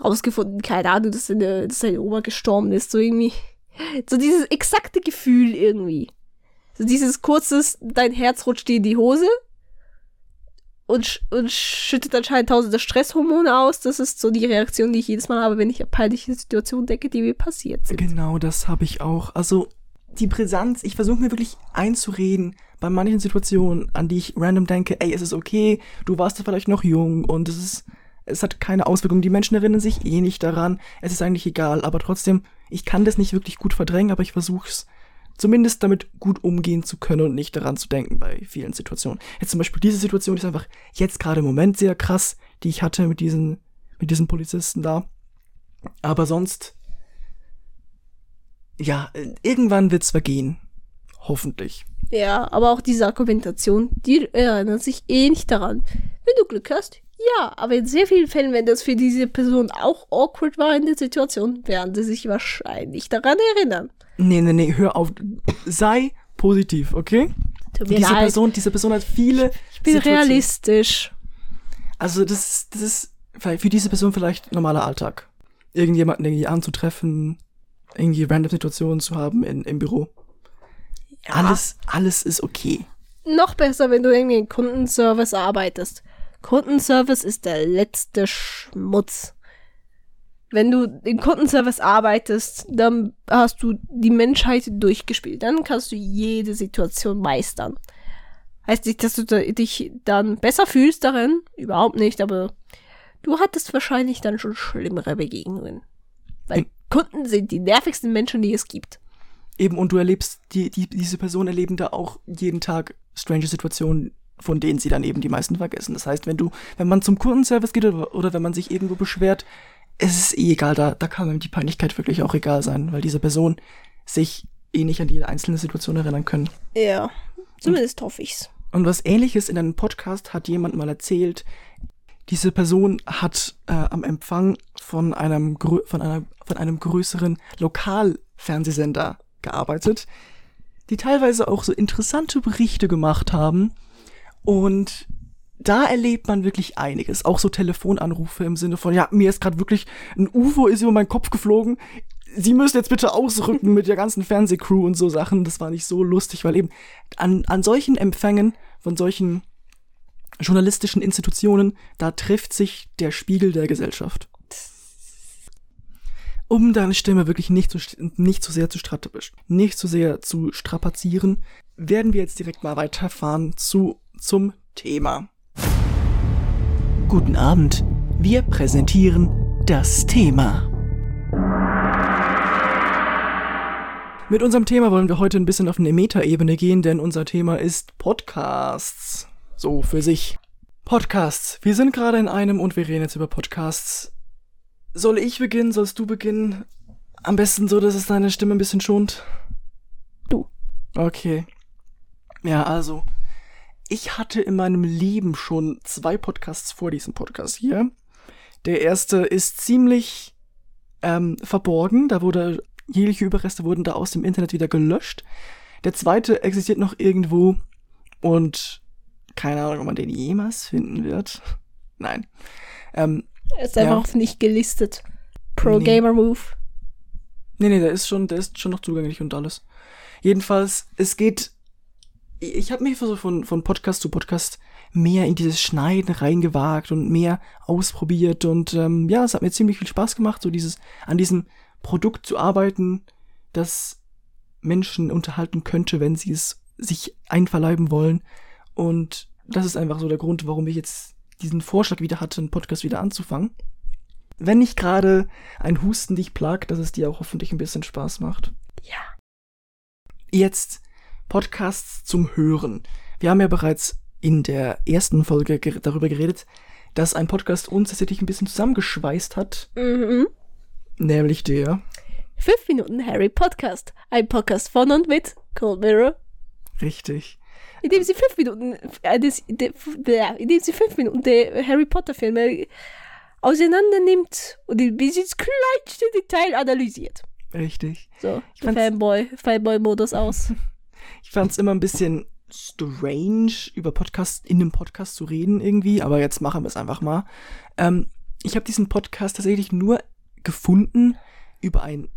Speaker 1: rausgefunden, keine Ahnung, dass deine, dass deine Oma gestorben ist, so irgendwie. *laughs* So dieses exakte Gefühl irgendwie. So dieses kurzes, dein Herz rutscht dir in die Hose und, sch und schüttet anscheinend tausende Stresshormone aus. Das ist so die Reaktion, die ich jedes Mal habe, wenn ich peinliche Situationen denke, die mir passiert sind.
Speaker 3: Genau, das habe ich auch. Also die Brisanz, ich versuche mir wirklich einzureden bei manchen Situationen, an die ich random denke, ey, es ist okay, du warst vielleicht noch jung und es ist, es hat keine Auswirkungen. Die Menschen erinnern sich eh nicht daran. Es ist eigentlich egal, aber trotzdem, ich kann das nicht wirklich gut verdrängen, aber ich versuche es zumindest damit gut umgehen zu können und nicht daran zu denken bei vielen Situationen. Jetzt zum Beispiel diese Situation ist einfach jetzt gerade im Moment sehr krass, die ich hatte mit diesen, mit diesen Polizisten da. Aber sonst, ja, irgendwann wird's vergehen. Hoffentlich.
Speaker 1: Ja, aber auch diese Argumentation, die erinnert sich eh nicht daran. Wenn du Glück hast, ja, aber in sehr vielen Fällen, wenn das für diese Person auch awkward war in der Situation, werden sie sich wahrscheinlich daran erinnern.
Speaker 3: Nee, nee, nee, hör auf. Sei positiv, okay?
Speaker 1: Tut mir
Speaker 3: Diese
Speaker 1: leid.
Speaker 3: Person, diese Person hat viele.
Speaker 1: ich bin
Speaker 3: Situationen-
Speaker 1: realistisch.
Speaker 3: Also das, ist- das ist für diese Person vielleicht normaler Alltag. Irgendjemanden irgendwie anzutreffen, irgendwie random Situationen zu haben in, im Büro. Alles, alles ist okay.
Speaker 1: Noch besser, wenn du irgendwie im Kundenservice arbeitest. Kundenservice ist der letzte Schmutz. Wenn du im Kundenservice arbeitest, dann hast du die Menschheit durchgespielt. Dann kannst du jede Situation meistern. Heißt nicht, dass du dich dann besser fühlst darin. Überhaupt nicht, aber du hattest wahrscheinlich dann schon schlimmere Begegnungen. Weil
Speaker 3: Hm.
Speaker 1: Kunden sind die nervigsten Menschen, die es gibt.
Speaker 3: Eben, und du erlebst, die, die, diese Personen erleben da auch jeden Tag strange Situationen, von denen sie dann eben die meisten vergessen. Das heißt, wenn du, wenn man zum Kundenservice geht oder, oder wenn man sich irgendwo beschwert, es ist eh egal, da, da kann einem die Peinlichkeit wirklich auch egal sein, weil diese Person sich eh nicht an jede einzelne Situation erinnern können.
Speaker 1: Ja, zumindest hoffe ich's.
Speaker 3: Und was ähnliches in einem Podcast hat jemand mal erzählt. Diese Person hat äh, am Empfang von einem, von, einer, von einem größeren Lokalfernsehsender gearbeitet, die teilweise auch so interessante Berichte gemacht haben. Und da erlebt man wirklich einiges. Auch so Telefonanrufe im Sinne von, ja, mir ist gerade wirklich ein UFO ist über meinen Kopf geflogen. Sie müssen jetzt bitte ausrücken mit der ganzen Fernsehcrew und so Sachen. Das war nicht so lustig, weil eben an, an solchen Empfängen von solchen journalistischen Institutionen, da trifft sich der Spiegel der Gesellschaft. Um deine Stimme wirklich nicht zu, nicht zu sehr zu nicht zu sehr zu strapazieren, werden wir jetzt direkt mal weiterfahren zu, zum Thema.
Speaker 2: Guten Abend. Wir präsentieren das Thema.
Speaker 3: Mit unserem Thema wollen wir heute ein bisschen auf eine Metaebene gehen, denn unser Thema ist Podcasts. So für sich. Podcasts. Wir sind gerade in einem und wir reden jetzt über Podcasts. Soll ich beginnen? Sollst du beginnen? Am besten so, dass es deine Stimme ein bisschen schont.
Speaker 1: Du.
Speaker 3: Okay. Ja, also. Ich hatte in meinem Leben schon zwei Podcasts vor diesem Podcast hier. Der erste ist ziemlich ähm, verborgen. Da wurde jegliche Überreste wurden da aus dem Internet wieder gelöscht. Der zweite existiert noch irgendwo und keine Ahnung, ob man den jemals finden wird. *laughs* Nein. Ähm,
Speaker 1: Er ist einfach
Speaker 3: Ja.
Speaker 1: nicht gelistet. Pro
Speaker 3: Nee.
Speaker 1: Gamer Move.
Speaker 3: Nee, nee, der ist schon, der ist schon noch zugänglich und alles. Jedenfalls, es geht. Ich habe mich so von, von Podcast zu Podcast mehr in dieses Schneiden reingewagt und mehr ausprobiert und ähm, ja, es hat mir ziemlich viel Spaß gemacht, so dieses an diesem Produkt zu arbeiten, das Menschen unterhalten könnte, wenn sie es sich einverleiben wollen. Und das ist einfach so der Grund, warum ich jetzt diesen Vorschlag wieder hatte, einen Podcast wieder anzufangen. Wenn nicht gerade ein Husten dich plagt, dass es dir auch hoffentlich ein bisschen Spaß macht.
Speaker 1: Ja.
Speaker 3: Jetzt Podcasts zum Hören. Wir haben ja bereits in der ersten Folge ger darüber geredet, dass ein Podcast uns tatsächlich ein bisschen zusammengeschweißt hat,
Speaker 1: Mhm.
Speaker 3: nämlich der,
Speaker 1: Fünf Minuten Harry Podcast. Ein Podcast von und mit Cold Mirror.
Speaker 3: richtig,
Speaker 1: In dem sie fünf Minuten, äh, des, de, bäh, in dem sie fünf Minuten der Harry Potter Filme auseinander nimmt und bis ins kleinste Detail analysiert.
Speaker 3: richtig.
Speaker 1: So, Fanboy-Modus aus. *laughs*
Speaker 3: Ich fand es immer ein bisschen strange, über Podcast in einem Podcast zu reden irgendwie, aber jetzt machen wir es einfach mal. Ähm, ich habe diesen Podcast tatsächlich nur gefunden über einen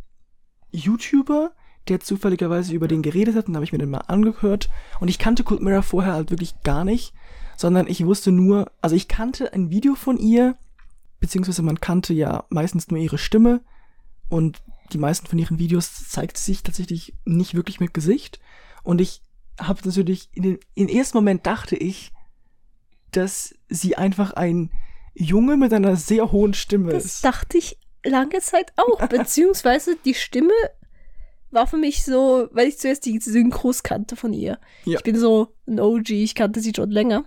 Speaker 3: YouTuber, der zufälligerweise über den geredet hat, und habe ich mir den mal angehört. Und ich kannte Cold Mirror vorher halt wirklich gar nicht, sondern ich wusste nur, also ich kannte ein Video von ihr, beziehungsweise man kannte ja meistens nur ihre Stimme und die meisten von ihren Videos zeigt sich tatsächlich nicht wirklich mit Gesicht. Und ich habe natürlich, in den, im ersten Moment dachte ich, dass sie einfach ein Junge mit einer sehr hohen Stimme
Speaker 1: Das
Speaker 3: ist.
Speaker 1: dachte ich lange Zeit auch. *laughs* Beziehungsweise die Stimme war für mich so, weil ich zuerst die Synchros kannte von ihr.
Speaker 3: Ja.
Speaker 1: Ich bin so ein OG, ich kannte sie schon länger.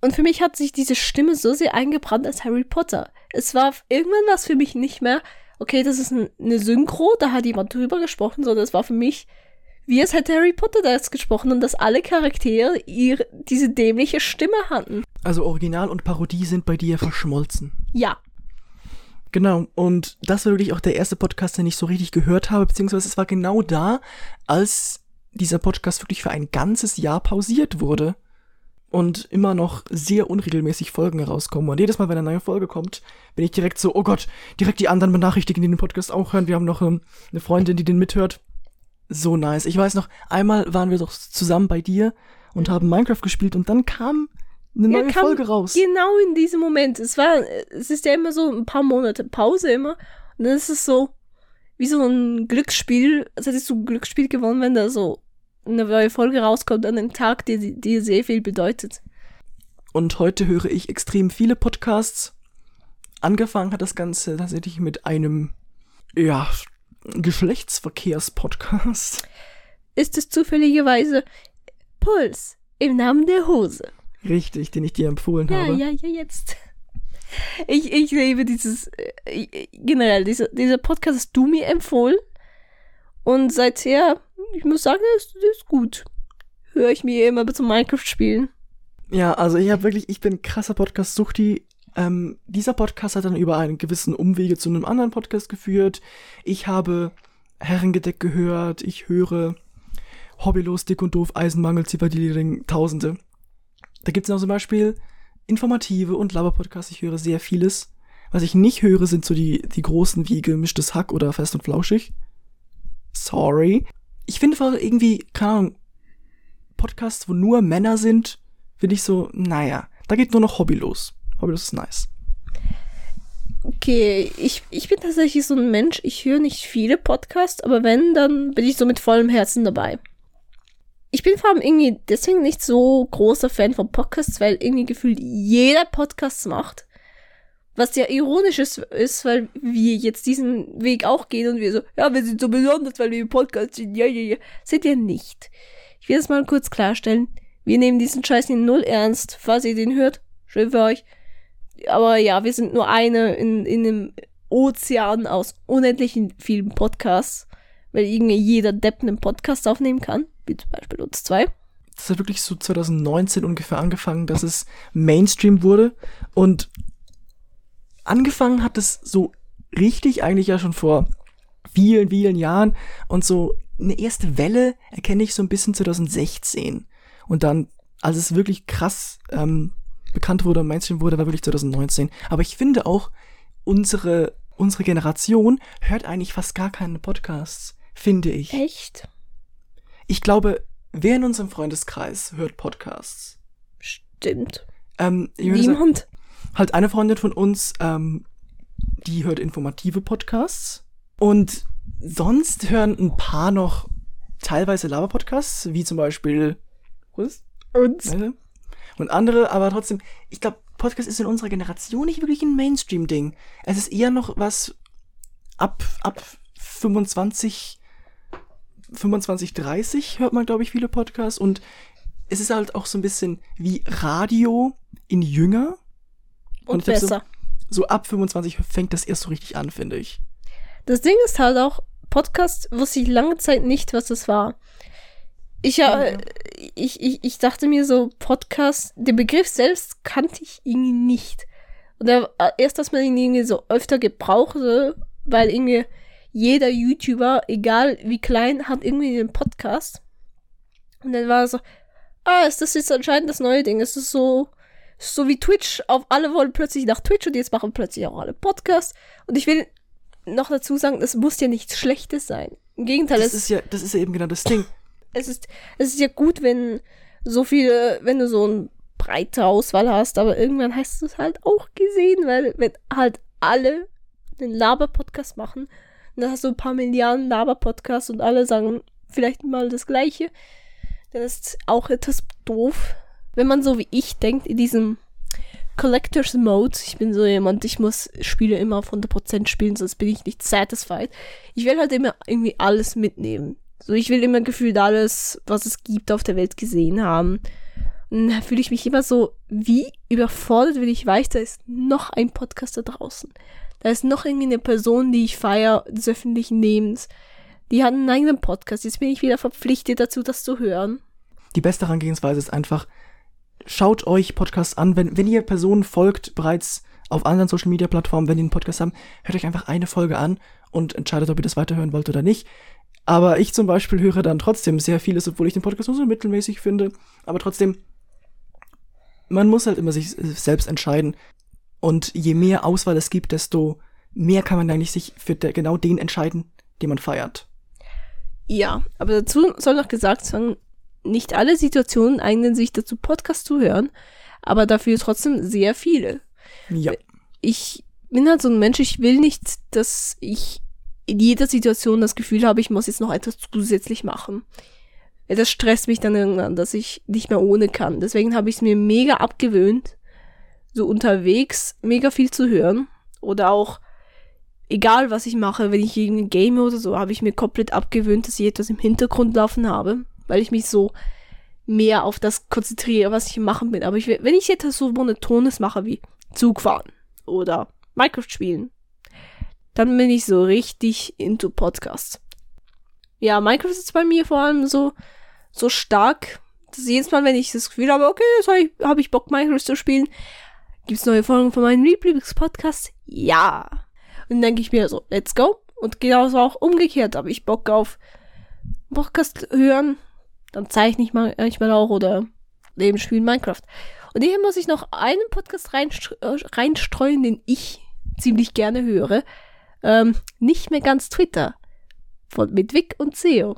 Speaker 1: Und für mich hat sich diese Stimme so sehr eingebrannt als Harry Potter. Es war irgendwann was für mich nicht mehr, okay, das ist ein- eine Synchro, da hat jemand drüber gesprochen, sondern es war für mich, wie es hätte Harry Potter da jetzt gesprochen und dass alle Charaktere ihre, diese dämliche Stimme hatten.
Speaker 3: Also Original und Parodie sind bei dir verschmolzen.
Speaker 1: Ja,
Speaker 3: Genau, und das war wirklich auch der erste Podcast, den ich so richtig gehört habe, beziehungsweise es war genau da, als dieser Podcast wirklich für ein ganzes Jahr pausiert wurde und immer noch sehr unregelmäßig Folgen herauskommen. Und jedes Mal, wenn eine neue Folge kommt, bin ich direkt so, oh Gott, direkt die anderen benachrichtigen, die den Podcast auch hören. Wir haben noch ähm, eine Freundin, die den mithört. So nice. Ich weiß noch, einmal waren wir doch zusammen bei dir und haben Minecraft gespielt und dann kam eine
Speaker 1: Ja,
Speaker 3: neue
Speaker 1: kam
Speaker 3: Folge raus.
Speaker 1: Genau in diesem Moment. Es war, es ist ja immer so ein paar Monate Pause immer. Und dann ist es so, wie so ein Glücksspiel, als hättest du ein Glücksspiel gewonnen, wenn da so eine neue Folge rauskommt an einem Tag, die dir sehr viel bedeutet.
Speaker 3: Und heute höre ich extrem viele Podcasts. Angefangen hat das Ganze tatsächlich mit einem, ja, Geschlechtsverkehrs-Podcast.
Speaker 1: Ist es zufälligerweise Puls im Namen der Hose?
Speaker 3: Richtig, den ich dir empfohlen
Speaker 1: Ja,
Speaker 3: habe.
Speaker 1: ja, ja, jetzt. Ich, ich liebe dieses, äh, generell, dieser, dieser Podcast hast du mir empfohlen. Und seither, ich muss sagen, der ist, gut. Höre ich mir immer zum Minecraft spielen.
Speaker 3: Ja, also ich habe wirklich, ich bin krasser Podcast-Suchti. Ähm, dieser Podcast hat dann über einen gewissen Umwege zu einem anderen Podcast geführt. Ich habe Herrengedeck gehört, ich höre Hobbylos, Dick und Doof, Eisenmangel, Zivadili-Ring, Tausende. Da gibt's noch zum Beispiel informative und Laber-Podcasts. Ich höre sehr vieles. Was ich nicht höre, sind so die, die großen wie gemischtes Hack oder fest und flauschig. Sorry. Ich finde einfach irgendwie, keine Ahnung, Podcasts, wo nur Männer sind, finde ich so, naja, da geht nur noch Hobby los. Hobby los ist nice.
Speaker 1: Okay, ich, ich bin tatsächlich so ein Mensch, ich höre nicht viele Podcasts, aber wenn, dann bin ich so mit vollem Herzen dabei. Ich bin vor allem irgendwie deswegen nicht so großer Fan von Podcasts, weil irgendwie gefühlt jeder Podcasts macht. Was ja ironisch ist, ist, weil wir jetzt diesen Weg auch gehen und wir so, ja, wir sind so besonders, weil wir im Podcast sind. Ja, ja, ja. Sind wir nicht. Ich will das mal kurz klarstellen. Wir nehmen diesen Scheiß in null ernst. Falls ihr den hört, schön für euch. Aber ja, wir sind nur eine in, in einem Ozean aus unendlichen vielen Podcasts, weil irgendwie jeder Depp einen Podcast aufnehmen kann, wie zum Beispiel uns zwei.
Speaker 3: Das hat wirklich so 2019 ungefähr angefangen, dass es Mainstream wurde. Und angefangen hat es so richtig eigentlich ja schon vor vielen, vielen Jahren. Und so eine erste Welle erkenne ich so ein bisschen 2016. Und dann, als es wirklich krass ähm, bekannt wurde und Mainstream wurde, war wirklich 2019. Aber ich finde auch, unsere, unsere Generation hört eigentlich fast gar keine Podcasts, finde ich.
Speaker 1: Echt?
Speaker 3: Ich glaube, wer in unserem Freundeskreis hört Podcasts?
Speaker 1: Stimmt.
Speaker 3: Ähm, würde sagen,
Speaker 1: Niemand.
Speaker 3: halt eine Freundin von uns, ähm, die hört informative Podcasts. Und sonst hören ein paar noch teilweise Lava-Podcasts, wie zum Beispiel was?
Speaker 1: Uns.
Speaker 3: Warte. Und andere, aber trotzdem, ich glaube, Podcast ist in unserer Generation nicht wirklich ein Mainstream-Ding. Es ist eher noch was ab, ab 25, 25, 30 hört man, glaube ich, viele Podcasts. Und es ist halt auch so ein bisschen wie Radio in jünger.
Speaker 1: Und
Speaker 3: glaub,
Speaker 1: besser.
Speaker 3: So, so ab 25 fängt das erst so richtig an, finde ich.
Speaker 1: Das Ding ist halt auch, Podcast wusste ich lange Zeit nicht, was das war. Ich, ja. ich, ich, ich dachte mir so, Podcast, den Begriff selbst kannte ich irgendwie nicht. Und er, erst, dass man ihn irgendwie so öfter gebrauchte, weil irgendwie jeder YouTuber, egal wie klein, hat irgendwie einen Podcast. Und dann war es so, ah, ist das jetzt anscheinend das neue Ding. Es ist so, so wie Twitch. Auf alle wollen plötzlich nach Twitch und jetzt machen plötzlich auch alle Podcasts. Und ich will noch dazu sagen, es muss ja nichts Schlechtes sein. Im Gegenteil,
Speaker 3: Das
Speaker 1: es
Speaker 3: ist ja, das ist ja eben genau das Ding.
Speaker 1: Es ist, es ist ja gut, wenn so viele, wenn du so eine breite Auswahl hast, aber irgendwann hast du es halt auch gesehen, weil wenn halt alle den Laber-Podcast machen, und dann hast du ein paar Milliarden Laber-Podcasts und alle sagen vielleicht mal das Gleiche, dann ist auch etwas doof. Wenn man so wie ich denkt, in diesem Collectors Mode, ich bin so jemand, ich muss Spiele immer auf 100% spielen, sonst bin ich nicht satisfied. Ich will halt immer irgendwie alles mitnehmen. So, ich will immer gefühlt alles, was es gibt auf der Welt gesehen haben. Und dann fühle ich mich immer so wie überfordert, wenn ich weiß, da ist noch ein Podcast da draußen. Da ist noch irgendwie eine Person, die ich feiere, des öffentlichen Lebens. Die hat einen eigenen Podcast. Jetzt bin ich wieder verpflichtet dazu, das zu hören.
Speaker 3: Die beste Herangehensweise ist einfach, schaut euch Podcasts an, wenn, wenn ihr Personen folgt, bereits auf anderen Social Media Plattformen, wenn die einen Podcast haben, hört euch einfach eine Folge an und entscheidet, ob ihr das weiterhören wollt oder nicht. Aber ich zum Beispiel höre dann trotzdem sehr vieles, obwohl ich den Podcast nur so mittelmäßig finde. Aber trotzdem, man muss halt immer sich selbst entscheiden. Und je mehr Auswahl es gibt, desto mehr kann man eigentlich sich für der, genau den entscheiden, den man feiert.
Speaker 1: Ja, aber dazu soll noch gesagt sein, nicht alle Situationen eignen sich dazu, Podcast zu hören, aber dafür trotzdem sehr viele.
Speaker 3: Ja.
Speaker 1: Ich bin halt so ein Mensch, ich will nicht, dass ich in jeder Situation das Gefühl habe, ich muss jetzt noch etwas zusätzlich machen. Das stresst mich dann irgendwann, dass ich nicht mehr ohne kann. Deswegen habe ich es mir mega abgewöhnt, so unterwegs mega viel zu hören. Oder auch, egal was ich mache, wenn ich irgendwie game oder so, habe ich mir komplett abgewöhnt, dass ich etwas im Hintergrund laufen habe, weil ich mich so mehr auf das konzentriere, was ich machen bin. Aber ich, wenn ich etwas so Monotones mache wie Zug fahren oder Minecraft spielen, dann bin ich so richtig into Podcasts. Ja, Minecraft ist bei mir vor allem so, so stark, dass jedes Mal, wenn ich das Gefühl habe, okay, jetzt habe ich, hab ich Bock, Minecraft zu spielen, gibt's neue Folgen von meinem Lieblingspodcast? Ja. Und dann denke ich mir so, let's go. Und genauso auch umgekehrt, habe ich Bock auf Podcast hören, dann zeichne ich mal- manchmal auch oder eben spielen Minecraft. Und hier muss ich noch einen Podcast äh, reinstreuen, den ich ziemlich gerne höre. Ähm, nicht mehr ganz Twitter. Von, mit Vic und SEO.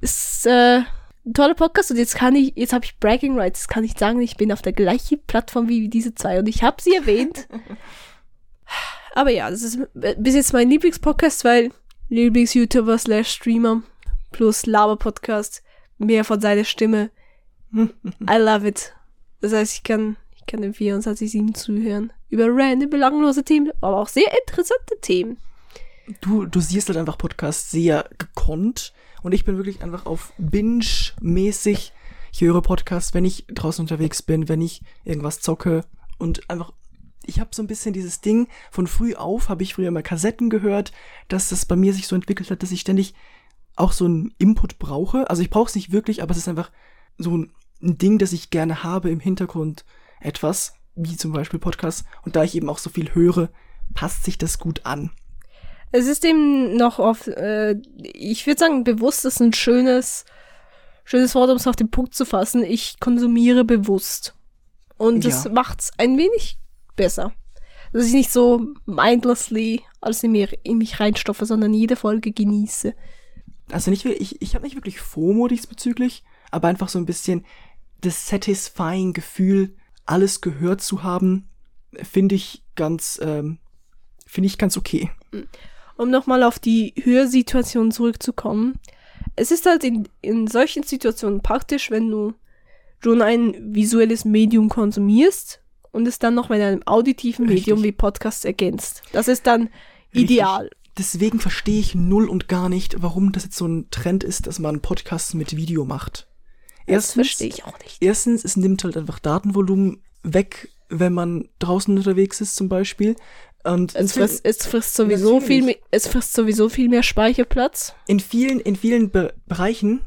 Speaker 1: Ist äh, ein toller Podcast und jetzt kann ich, jetzt habe ich Bragging Rights, jetzt kann ich sagen, ich bin auf der gleichen Plattform wie diese zwei und ich habe sie erwähnt. *laughs* Aber ja, das ist bis jetzt mein Lieblingspodcast, weil Lieblings-YouTuber slash Streamer plus Laber-Podcast, mehr von seiner Stimme. *laughs* I love it. Das heißt, ich kann, ich kann dem 24-7 zuhören. Über random, belanglose Themen, aber auch sehr interessante Themen.
Speaker 3: du, du siehst halt einfach Podcasts sehr gekonnt und ich bin wirklich einfach auf Binge-mäßig. Ich höre Podcasts, wenn ich draußen unterwegs bin, wenn ich irgendwas zocke und einfach, ich habe so ein bisschen dieses Ding, von früh auf habe ich früher mal Kassetten gehört, dass das bei mir sich so entwickelt hat, dass ich ständig auch so einen Input brauche. Also ich brauche es nicht wirklich, aber es ist einfach so ein Ding, das ich gerne habe im Hintergrund etwas, wie zum Beispiel Podcasts. Und da ich eben auch so viel höre, passt sich das gut an.
Speaker 1: Es ist eben noch auf, äh, ich würde sagen, bewusst ist ein schönes, schönes Wort, um es auf den Punkt zu fassen. Ich konsumiere bewusst. Und das
Speaker 3: Ja.
Speaker 1: macht's ein wenig besser. Dass ich nicht so mindlessly alles in, mir, in mich reinstoffe, sondern jede Folge genieße.
Speaker 3: also nicht ich, ich habe nicht wirklich FOMO diesbezüglich, aber einfach so ein bisschen das satisfying Gefühl, alles gehört zu haben, finde ich ganz, ähm, finde ich ganz okay.
Speaker 1: um nochmal auf die Hörsituation zurückzukommen. Es ist halt in, in solchen Situationen praktisch, wenn du schon ein visuelles Medium konsumierst und es dann noch mit einem auditiven
Speaker 3: Richtig.
Speaker 1: Medium wie Podcasts ergänzt. Das ist dann ideal.
Speaker 3: Deswegen verstehe ich null und gar nicht, warum das jetzt so ein Trend ist, dass man Podcasts mit Video macht.
Speaker 1: Das verstehe ich auch nicht.
Speaker 3: Erstens, es nimmt halt einfach Datenvolumen weg, wenn man draußen unterwegs ist zum Beispiel. Und
Speaker 1: Es frisst, es frisst sowieso viel mehr, es frisst sowieso viel mehr Speicherplatz.
Speaker 3: in vielen, in vielen Be Bereichen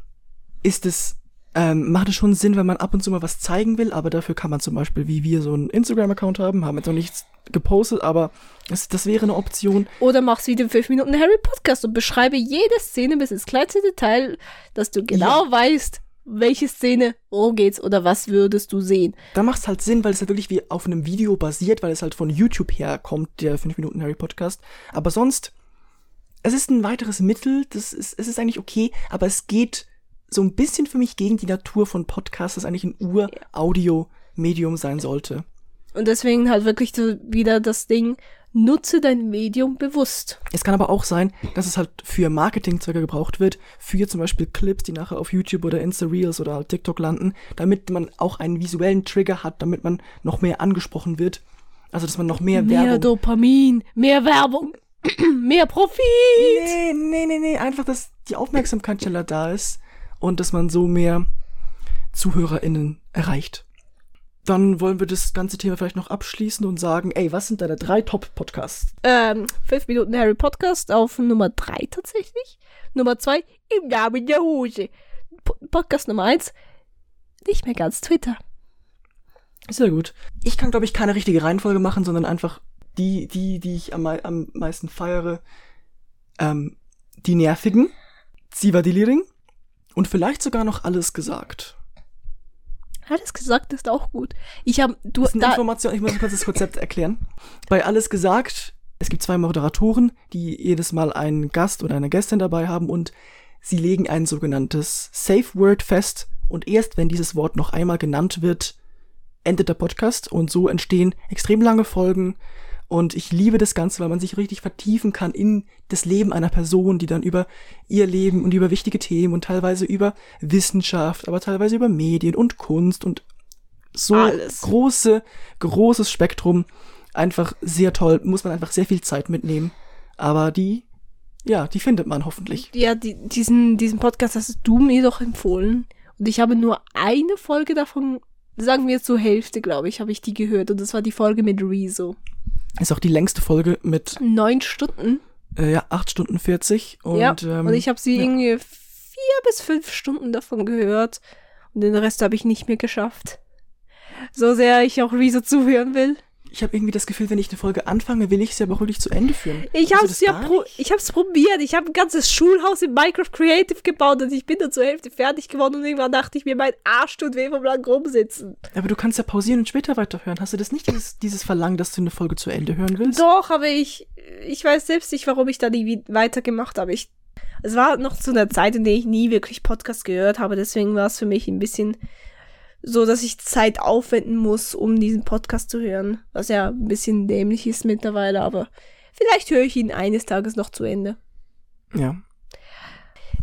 Speaker 3: ist es, ähm, macht es schon Sinn, wenn man ab und zu mal was zeigen will, aber dafür kann man zum Beispiel, wie wir so einen Instagram-Account haben, haben jetzt noch nichts gepostet, aber das, das wäre eine Option.
Speaker 1: Oder machst wie den 5 Minuten Harry Podcast und beschreibe jede Szene bis ins kleinste Detail, dass du genau weißt, welche Szene, worum geht's oder was würdest du sehen?
Speaker 3: Da macht es halt Sinn, weil es halt wirklich wie auf einem Video basiert, weil es halt von YouTube herkommt, der 5 Minuten Harry Podcast. Aber sonst, es ist ein weiteres Mittel, das ist, es ist eigentlich okay, aber es geht so ein bisschen für mich gegen die Natur von Podcasts, das eigentlich ein Ur-Audio-Medium sein sollte.
Speaker 1: Und deswegen halt wirklich so wieder das Ding, nutze dein Medium bewusst.
Speaker 3: Es kann aber auch sein, dass es halt für Marketingzwecke gebraucht wird, für zum Beispiel Clips, die nachher auf YouTube oder Insta-Reels oder halt TikTok landen, damit man auch einen visuellen Trigger hat, damit man noch mehr angesprochen wird. Also, dass man noch mehr,
Speaker 1: Mehr
Speaker 3: Werbung...
Speaker 1: Dopamin, mehr Werbung, *clears throat* mehr Profit.
Speaker 3: Nee, nee, nee, nee, einfach, dass die Aufmerksamkeit schneller da ist und dass man so mehr ZuhörerInnen erreicht. Dann wollen wir das ganze Thema vielleicht noch abschließen und sagen, ey, was sind deine drei Top-Podcasts?
Speaker 1: Ähm, 5 Minuten Harry Podcast auf Nummer 3 tatsächlich. Nummer 2, im Namen der Hose. Po Podcast Nummer 1, nicht mehr ganz Twitter.
Speaker 3: Sehr gut. Ich kann, glaube ich, keine richtige Reihenfolge machen, sondern einfach die, die, die ich am, mei- am meisten feiere. Ähm, die nervigen, Siva Deliring und vielleicht sogar noch alles gesagt.
Speaker 1: Alles gesagt ist auch gut. Ich habe du
Speaker 3: Das ist eine
Speaker 1: da,
Speaker 3: Information, ich muss kurz das Konzept erklären. Bei alles gesagt, es gibt zwei Moderatoren, die jedes Mal einen Gast oder eine Gästin dabei haben und sie legen ein sogenanntes Safe Word fest und erst wenn dieses Wort noch einmal genannt wird, endet der Podcast und so entstehen extrem lange Folgen und ich liebe das Ganze, weil man sich richtig vertiefen kann in das Leben einer Person, die dann über ihr Leben und über wichtige Themen und teilweise über Wissenschaft, aber teilweise über Medien und Kunst und so
Speaker 1: Alles.
Speaker 3: große, großes Spektrum. Einfach sehr toll, muss man einfach sehr viel Zeit mitnehmen. Aber die, ja, die findet man hoffentlich.
Speaker 1: ja, die, diesen, diesen Podcast hast du mir doch empfohlen. Und ich habe nur eine Folge davon, sagen wir zur Hälfte, glaube ich, habe ich die gehört. Und das war die Folge mit Rezo.
Speaker 3: Ist auch die längste Folge mit,
Speaker 1: Neun Stunden.
Speaker 3: äh, ja, 8 Stunden 40. Und,
Speaker 1: ja.
Speaker 3: ähm,
Speaker 1: und ich habe sie
Speaker 3: ja.
Speaker 1: irgendwie vier bis fünf Stunden davon gehört. Und den Rest habe ich nicht mehr geschafft. So sehr ich auch Rezo zuhören will.
Speaker 3: Ich habe irgendwie das Gefühl, wenn ich eine Folge anfange, will ich sie aber wirklich zu Ende führen.
Speaker 1: Ich
Speaker 3: du
Speaker 1: habe es ja pro ich hab's probiert. Ich habe ein ganzes Schulhaus in Minecraft Creative gebaut und ich bin dann zur Hälfte fertig geworden und irgendwann dachte ich mir, mein Arsch tut weh vom lang rumsitzen.
Speaker 3: Aber du kannst ja pausieren und später weiterhören. Hast du das nicht, dieses, dieses Verlangen, dass du eine Folge zu Ende hören willst?
Speaker 1: Doch, aber ich, ich weiß selbst nicht, warum ich da nie weitergemacht habe. Ich, es war noch zu einer Zeit, in der ich nie wirklich Podcast gehört habe. Deswegen war es für mich ein bisschen so, dass ich Zeit aufwenden muss, um diesen Podcast zu hören. Was ja ein bisschen dämlich ist mittlerweile, aber vielleicht höre ich ihn eines Tages noch zu Ende.
Speaker 3: Ja.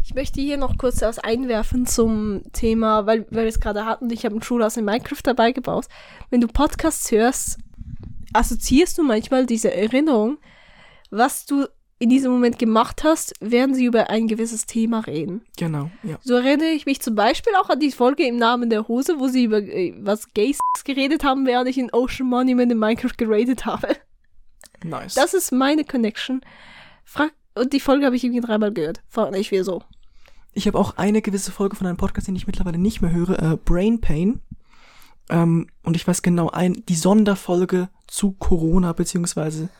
Speaker 1: Ich möchte hier noch kurz was einwerfen zum Thema, weil, weil wir es gerade hatten. Ich habe ein Schulhaus in Minecraft dabei gebaut. Wenn du Podcasts hörst, assoziierst du manchmal diese Erinnerung, was du in diesem Moment gemacht hast, während sie über ein gewisses Thema reden.
Speaker 3: Genau, ja.
Speaker 1: So erinnere ich mich zum Beispiel auch an die Folge im Namen der Hose, wo sie über äh, was Gays geredet haben, während ich in Ocean Monument in Minecraft geradet habe.
Speaker 3: Nice.
Speaker 1: Das ist meine Connection. Frag und die Folge habe ich irgendwie dreimal gehört. Frag nicht wieso.
Speaker 3: Ich habe auch eine gewisse Folge von einem Podcast, den ich mittlerweile nicht mehr höre, äh, Brain Pain. Ähm, und ich weiß genau, ein, die Sonderfolge zu Corona, beziehungsweise,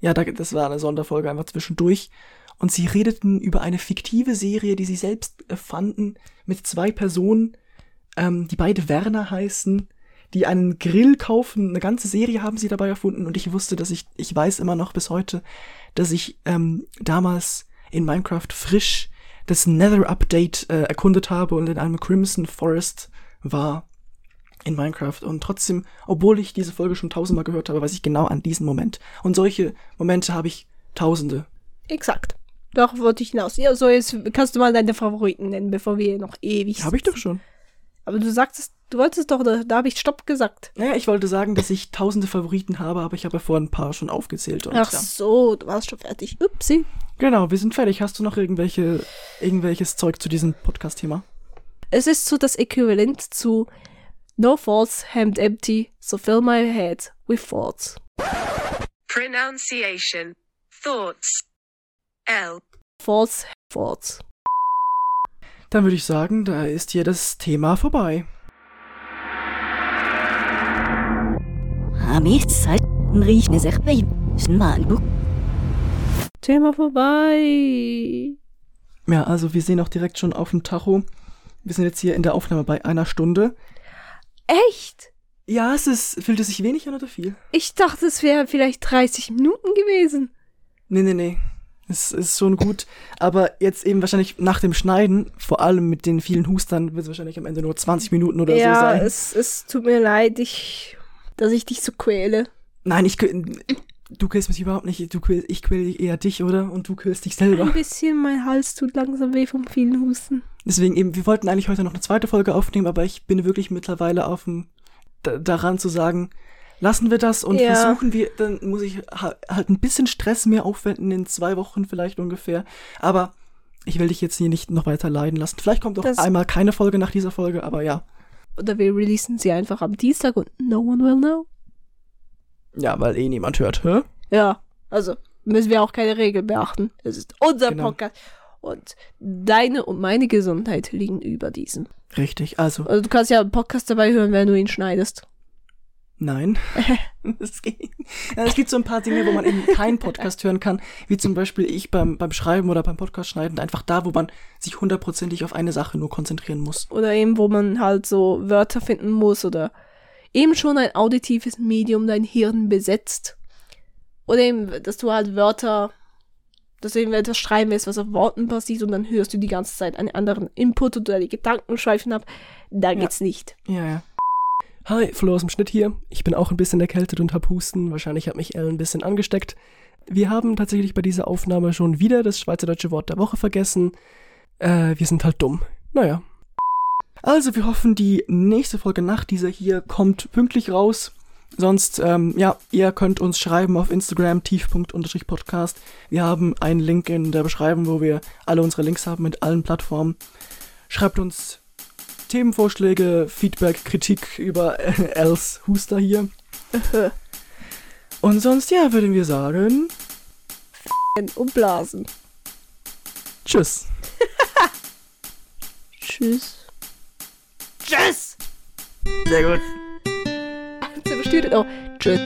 Speaker 3: ja, da, das war eine Sonderfolge einfach zwischendurch. Und sie redeten über eine fiktive Serie, die sie selbst erfanden, mit zwei Personen, ähm, die beide Werner heißen, die einen Grill kaufen. Eine ganze Serie haben sie dabei erfunden. Und ich wusste, dass ich, ich weiß immer noch bis heute, dass ich ähm, damals in Minecraft frisch das Nether-Update äh, erkundet habe und in einem Crimson Forest war in Minecraft. Und trotzdem, obwohl ich diese Folge schon tausendmal gehört habe, weiß ich genau an diesen Moment. Und solche Momente habe ich tausende.
Speaker 1: Exakt. Darauf wollte ich hinaus. Ja, so jetzt kannst du mal deine Favoriten nennen, bevor wir noch ewig.
Speaker 3: Habe ich doch schon.
Speaker 1: Aber du sagtest, du wolltest doch, da, da habe ich Stopp gesagt.
Speaker 3: Naja, ich wollte sagen, dass ich tausende Favoriten habe, aber ich habe ja vorhin ein paar schon aufgezählt. Und
Speaker 1: Ach
Speaker 3: ja.
Speaker 1: so, du warst schon fertig. Upsi.
Speaker 3: Genau, wir sind fertig. Hast du noch irgendwelche, irgendwelches Zeug zu diesem Podcast-Thema?
Speaker 1: Es ist so das Äquivalent zu No thoughts, hand empty, so fill my head with thoughts.
Speaker 4: Pronunciation. Thoughts. L.
Speaker 1: Thoughts, thoughts.
Speaker 3: Dann würde ich sagen, da ist hier das Thema vorbei.
Speaker 1: Thema vorbei.
Speaker 3: Ja, also wir sehen auch direkt schon auf dem Tacho, Wir sind jetzt hier in der Aufnahme bei einer Stunde.
Speaker 1: Echt?
Speaker 3: Ja, es ist, fühlt es sich wenig an oder viel?
Speaker 1: Ich dachte, es wäre vielleicht 30 Minuten gewesen.
Speaker 3: Nee, nee, nee. Es ist schon gut. Aber jetzt eben wahrscheinlich nach dem Schneiden, vor allem mit den vielen Hustern, wird es wahrscheinlich am Ende nur 20 Minuten oder
Speaker 1: ja,
Speaker 3: so sein.
Speaker 1: es, es tut mir leid, ich, dass ich dich so quäle.
Speaker 3: Nein, ich Du quälst mich überhaupt nicht. Du quäl, ich quäl eher dich, oder? Und du quälst dich selber.
Speaker 1: Ein bisschen, mein Hals tut langsam weh vom vielen Husten.
Speaker 3: Deswegen eben, wir wollten eigentlich heute noch eine zweite Folge aufnehmen, aber ich bin wirklich mittlerweile auf dem, da, daran zu sagen, lassen wir das und
Speaker 1: Ja.
Speaker 3: versuchen wir, dann muss ich ha- halt ein bisschen Stress mehr aufwenden, in zwei Wochen vielleicht ungefähr. Aber ich will dich jetzt hier nicht noch weiter leiden lassen. Vielleicht kommt auch
Speaker 1: Das-
Speaker 3: einmal keine Folge nach dieser Folge, aber ja.
Speaker 1: Oder wir releasen sie einfach am Dienstag und no one will know.
Speaker 3: Ja, weil eh niemand hört, hä?
Speaker 1: Ja, also müssen wir auch keine Regeln beachten. Es ist unser
Speaker 3: Genau.
Speaker 1: Podcast. Und deine und meine Gesundheit liegen über diesem.
Speaker 3: Richtig, also,
Speaker 1: Also du kannst ja einen Podcast dabei hören, wenn du ihn schneidest.
Speaker 3: nein. *laughs* es, geht, ja, es gibt so ein paar Dinge, wo man eben keinen Podcast hören kann, wie zum Beispiel ich beim, beim Schreiben oder beim Podcast schneiden, einfach da, wo man sich hundertprozentig auf eine Sache nur konzentrieren muss.
Speaker 1: Oder eben, wo man halt so Wörter finden muss oder eben schon ein auditives Medium dein Hirn besetzt. Oder eben, dass du halt Wörter, dass du eben etwas schreiben willst, was auf Worten basiert und dann hörst du die ganze Zeit einen anderen Input oder die Gedanken schweifen ab. Da geht's nicht.
Speaker 3: Ja, ja. Hi, Flo aus dem Schnitt hier. Ich bin auch ein bisschen erkältet und hab Husten. Wahrscheinlich hat mich Elle ein bisschen angesteckt. Wir haben tatsächlich bei dieser Aufnahme schon wieder das schweizerdeutsche Wort der Woche vergessen. Äh, wir sind halt dumm. Naja. Also, wir hoffen, die nächste Folge nach dieser hier kommt pünktlich raus. Sonst, ähm, ja, ihr könnt uns schreiben auf Instagram, tiefpunkt-podcast. Wir haben einen Link in der Beschreibung, wo wir alle unsere Links haben mit allen Plattformen. Schreibt uns Themenvorschläge, Feedback, Kritik über äh, *laughs* Els Huster hier. Und sonst, ja, würden wir sagen,
Speaker 1: Und Blasen.
Speaker 3: tschüss. *laughs*
Speaker 1: Tschüss. Tschüss!
Speaker 3: Sehr gut.
Speaker 1: Jetzt bestimmt auch. Tschüss.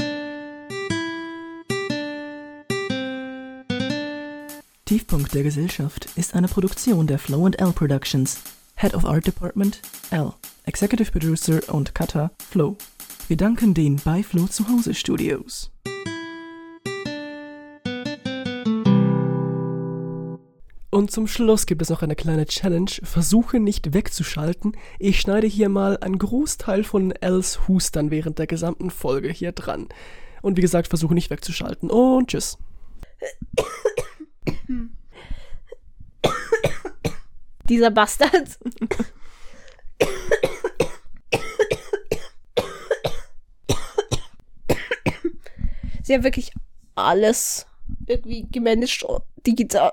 Speaker 2: Tiefpunkt der Gesellschaft ist eine Produktion der Flow L Productions. Head of Art Department L. Executive Producer und Cutter Flow. Wir danken den bei Flow Zuhause Studios.
Speaker 3: Und zum Schluss gibt es noch eine kleine Challenge. Versuche nicht wegzuschalten. Ich schneide hier mal einen Großteil von Els Hustern während der gesamten Folge hier dran. Und wie gesagt, versuche nicht wegzuschalten. Und tschüss.
Speaker 1: Dieser Bastard. Sie haben wirklich alles irgendwie gemanagt, digital.